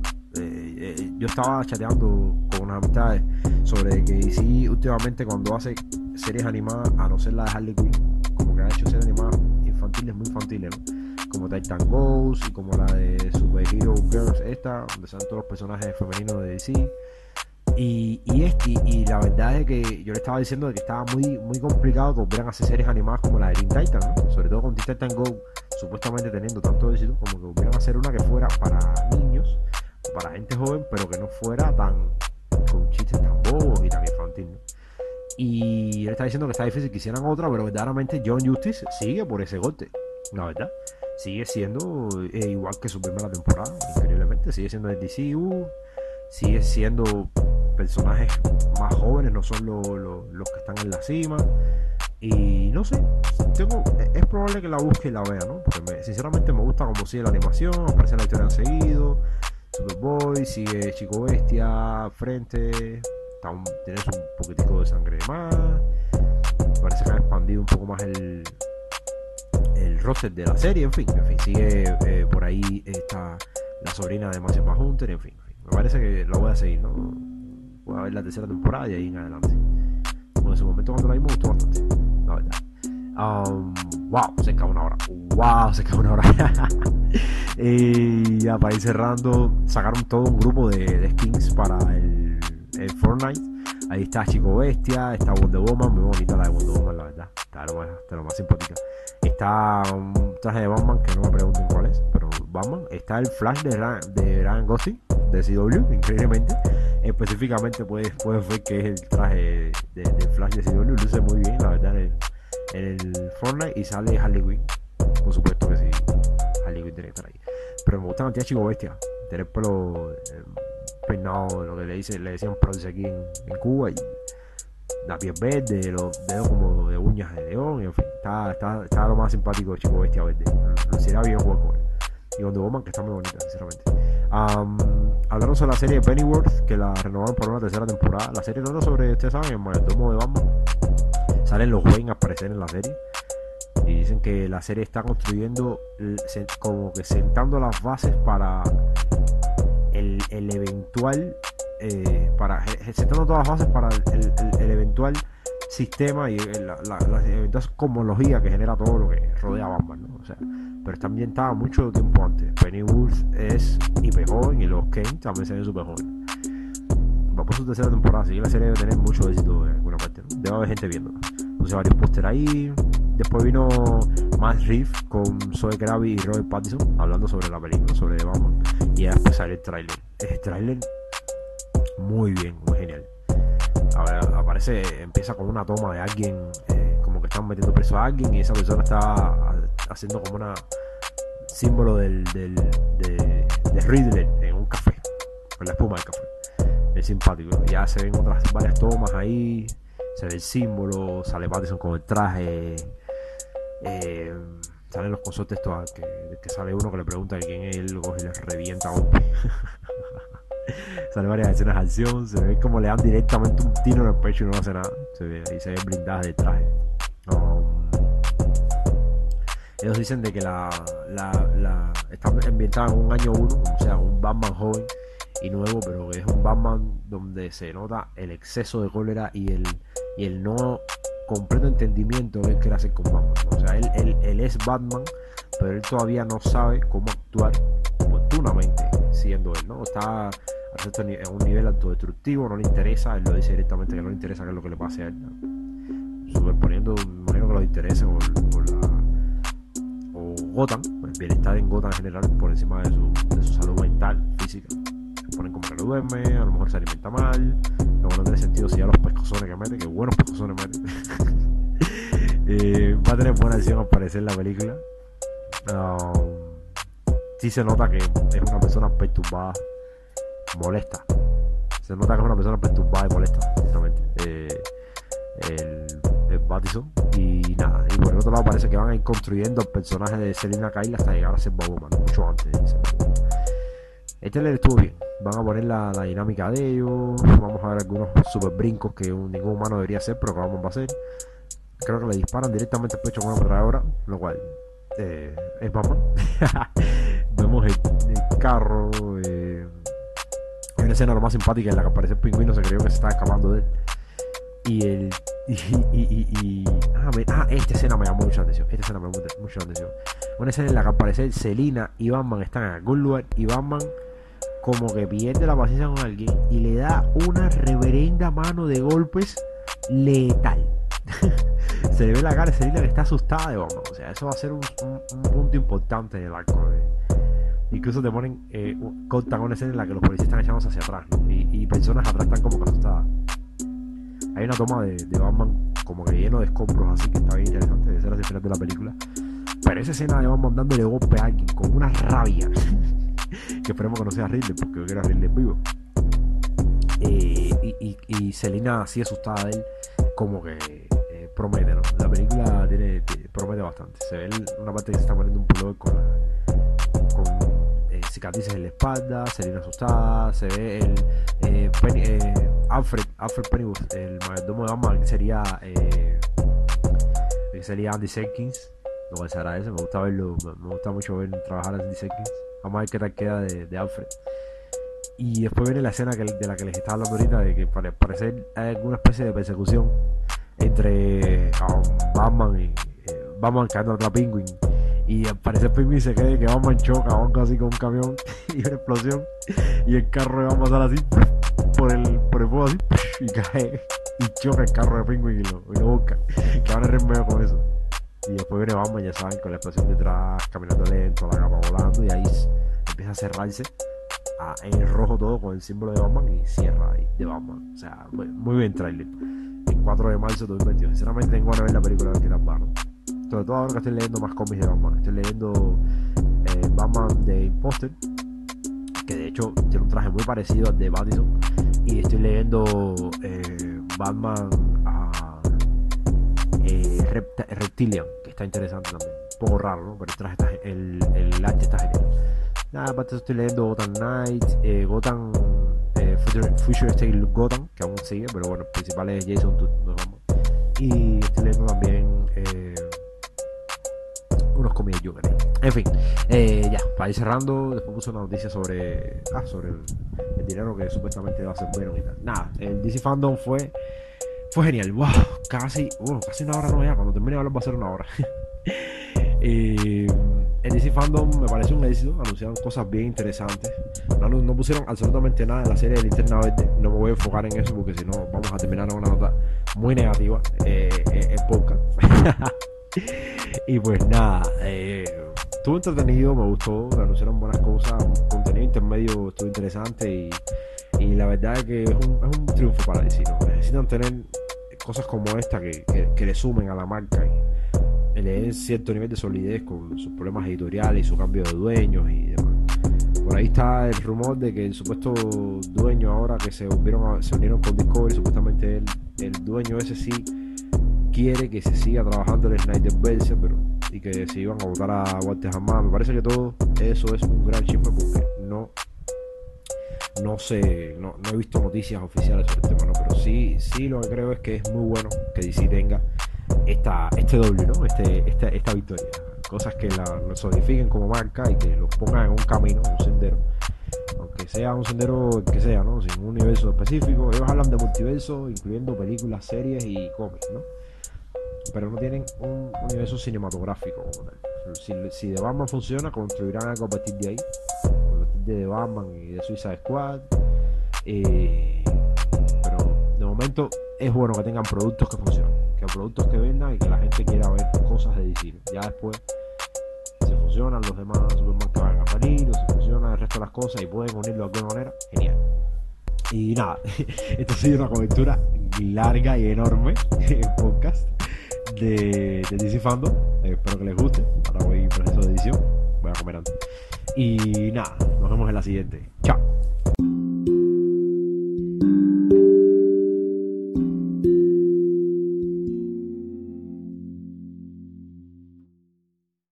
Speaker 1: Eh, eh, yo estaba chateando con unas amistades sobre que DC últimamente cuando hace series animadas, a no ser la de Harley Quinn, como que ha hecho series animadas infantiles, muy infantiles, como Titan Ghost y como la de Super Hero Girls, esta, donde están todos los personajes femeninos de DC. Y, y, este, la verdad es que yo le estaba diciendo de que estaba muy, muy complicado que volvieran hacer series animadas como la de Teen Titan, sobre todo con Teen Titan Go, supuestamente teniendo tanto éxito, como que volvieran a hacer una que fuera para niños, para gente joven, pero que no fuera tan con chistes tan bobos y tan infantil. ¿no? Y él está diciendo que está difícil que hicieran otra, pero verdaderamente John Justice sigue por ese golpe. La verdad, sigue siendo eh, igual que su primera temporada, increíblemente. Sigue siendo el DCU, sigue siendo personajes más jóvenes, no son los que están en la cima. Y no sé, tengo, es probable que la busque y la vea, ¿no? Porque sinceramente me gusta como sigue la animación, aparece la historia seguido. Superboy, sigue Chico Bestia, Frente, tienes un poquitico de sangre más. Parece que han expandido un poco más el, roster de la serie, en fin, en fin, sigue eh, por ahí está la sobrina de Máxima Hunter, en fin, me parece que lo voy a seguir, ¿no? Voy a ver la tercera temporada y ahí en adelante. en ese momento cuando la vi me gustó bastante, la verdad. Um, wow, se cae una hora. Wow, se cae una hora. y ya para ir cerrando, sacaron todo un grupo de skins para el, el, Fortnite. Ahí está Chico Bestia, está Wonder Woman, muy bonita la de Wonder Woman, la verdad. Está lo más, está lo más simpática. Está un traje de Batman que no me pregunten cuál es, pero Batman. Está el Flash de, Ryan, de Ryan Gosling, de CW, increíblemente. Específicamente puedes, puedes ver que es el traje de, Flash de CW, luce muy bien, la verdad. El, en el Fortnite y sale Harley Quinn. Por supuesto que sí, Harley Quinn tiene que estar ahí. Pero me gusta la tía Chico Bestia. Tener el pelo eh, peinado, lo que le, dice, le decían produce aquí en, Cuba. Y la piel verde, los dedos como de uñas de león. Y en fin, está, está, está lo más simpático de Chico Bestia verde. Luciera bien jugar él. Y Wonder Woman, que está muy bonita, sinceramente. Um, hablaron sobre la serie Pennyworth, que la renovaron por una tercera temporada. La serie trata sobre, ustedes saben, el mayordomo de Batman salen los Wayne a aparecer en la serie. Y dicen que la serie está construyendo, como que sentando las bases para el, eventual, eh, para sentando todas las bases para el, eventual sistema y la, la, eventual cosmología que genera todo lo que rodea a Batman. ¿no? O sea, pero está ambientada mucho tiempo antes. Pennyworth es hiper joven y los Kane también se ven súper jóvenes. Va por su tercera temporada, así que la serie debe tener mucho éxito en alguna parte. ¿no? Debe haber gente viendo puse varios póster ahí. Después vino Matt Reeves con Zoe Gravy y Robert Pattinson hablando sobre la película, sobre Batman. Y después sale el trailer. El trailer muy bien, muy genial. aparece, empieza con una toma de alguien, eh, como que están metiendo preso a alguien y esa persona está haciendo como una símbolo del, del de, de Riddler en un café, con la espuma del café. Es simpático. Ya se ven otras varias tomas ahí se ve el símbolo, sale Pattinson con el traje, eh, salen los consortes todos, que, sale uno que le pregunta quién es él, y le revienta a sale varias escenas de acción, se ve como le dan directamente un tiro en el pecho y no hace nada. Se ve, ahí se ven blindadas de traje. Um, ellos dicen de que la, la, la está ambientada en un año uno, o sea, un Batman joven y nuevo, pero que es un Batman donde se nota el exceso de cólera y el, y el no completo entendimiento él quiere hacer con Batman. O sea, él, él, es Batman, pero él todavía no sabe cómo actuar oportunamente siendo él, ¿no? Está en un nivel autodestructivo, no le interesa, él lo dice directamente que no le interesa qué es lo que le pase a él. Superponiendo, imagino que lo interese o, la o Gotham, el bienestar en Gotham en general por encima de su, de su salud mental, física ponen como que no duerme, a lo mejor se alimenta mal, luego no tiene sentido si ya los que mete, que buenos mete. va a tener buena acción al parecer la película. Um, sí se nota que es una persona perturbada, molesta. Se nota que es una persona perturbada y molesta, sinceramente. Eh, el, el Battison. Y nada, y por el otro lado parece que van a ir construyendo el personaje de Selina Kyle hasta llegar a ser Batwoman, mucho antes Este le estuvo bien van a poner la, dinámica de ellos. Vamos a ver algunos super brincos que ningún humano debería hacer, pero que vamos a hacer. Creo que le disparan directamente al pecho con una ametralladora, lo cual eh, es Batman. Vemos el, carro. Eh, una escena lo más simpática en la que aparece el pingüino, se creyó que se estaba escapando de él. Y el, Y, y, y, ah, ah, esta escena me llamó mucho la atención. Esta escena me llamó mucho la atención. Una escena en la que aparece Selina y Batman están en algún lugar y Batman como que pierde la paciencia con alguien y le da una reverenda mano de golpes letal. Se le ve la cara de Selina que está asustada de Batman. O sea, eso va a ser un, punto importante del arco. Incluso te ponen, eh, cortan una escena en la que los policías están echándose hacia atrás y, personas atrás están como que asustadas. Hay una toma de, Batman como que lleno de escombros así que está bien interesante de ser hacia el de la película. Pero esa escena de Batman dándole golpe a alguien con una rabia que esperemos que no sea Ridley porque yo quiero a Ridley vivo. Eh, y, y, Selina así asustada de él como que eh, promete, ¿no? La película tiene, promete bastante. Se ve una parte que se está poniendo un pullover con, con eh, cicatrices en la espalda, Selina asustada, se ve el Alfred, Alfred Pennyworth, el mayordomo de Batman, que sería que sería Andy Serkins, no me agradece, me gusta verlo, me, gusta mucho ver trabajar a Andy Serkins. Vamos a ver qué tal queda de, Alfred. Y después viene la escena de la que les estaba hablando ahorita, de que para parecer hay alguna especie de persecución entre um, Batman y eh, Batman cayendo otra Penguin. Y al parecer Penguin se quede que Batman choca o algo así con un camión y una explosión. Y el carro va a pasar así por el, por el fuego así y cae y choca el carro de Penguin y lo, y lo busca. Que van a medio con eso. Y después viene Batman, ya saben, con la explosión detrás, caminando lento, la capa volando, y ahí empieza a cerrarse en rojo todo con el símbolo de Batman y cierra ahí de Batman. O sea, muy, bien trailer. El 4 de marzo de 2022. Sinceramente tengo ganas de ver la película de qué tal Sobre todo ahora que estoy leyendo más cómics de Batman. Estoy leyendo eh, Batman de Imposter, que de hecho tiene un traje muy parecido al de Batman. Y estoy leyendo eh, Batman Reptilian, que está interesante también. Un poco raro, ¿no? Pero el traje está, el, el arte está genial. Nada, aparte estoy leyendo Gotham Knight, eh, Gotham, eh, Future, State Gotham, que aún sigue, pero bueno, el principal es Jason nos vamos. Y estoy leyendo también eh, unos cómics Joker. En fin, eh, ya, para ir cerrando, después puse una noticia sobre, ah, sobre el, el dinero que supuestamente va a ser bueno y tal. Nada, el DC Fandom fue fue genial. Wow, casi, casi una hora no ya. Cuando termine de hablar va a ser una hora. el DC Fandom me parece un éxito. Anunciaron cosas bien interesantes. No, pusieron absolutamente nada en la serie de Linterna Verde. No me voy a enfocar en eso porque si no vamos a terminar en una nota muy negativa eh, eh podcast. y pues nada, eh, estuvo entretenido, me gustó. Anunciaron buenas cosas. Contenido intermedio estuvo interesante y y la verdad es que es un, triunfo para DC. Necesitan tener cosas como esta que, le sumen a la marca y le den cierto nivel de solidez con sus problemas editoriales y su cambio de dueños y demás. Por ahí está el rumor de que el supuesto dueño ahora que se, volvieron se unieron con Discovery, supuestamente el dueño ese sí quiere que se siga trabajando en Snyder Verse, pero y que se iban a votar a Walter Hamada. Me parece que todo eso es un gran chisme porque no no sé, no, he visto noticias oficiales sobre el tema, pero sí, sí lo que creo es que es muy bueno que DC tenga esta, este doble, ¿no? Este, esta, esta victoria. Cosas que la, solidifiquen como marca y que los pongan en un camino, un sendero. Aunque sea un sendero que sea, ¿no? Sin un universo específico. Ellos hablan de multiverso, incluyendo películas, series y cómics, ¿no? Pero no tienen un universo cinematográfico. Si, si de Batman funciona, construirán algo a partir de ahí de Batman y de Suicide Squad. Eh, pero de momento es bueno que tengan productos que funcionen, que productos que vendan y que la gente quiera ver cosas de DC. Ya después, si funcionan los demás Superman que van a salir, o si funcionan el resto de las cosas y pueden unirlo de alguna manera, genial. Y nada, esto ha sido una cobertura larga y enorme en podcast de, de DC Fandom. espero que les guste. Ahora voy proceso de edición voy a comer antes. Y nada, nos vemos en la siguiente. Chao.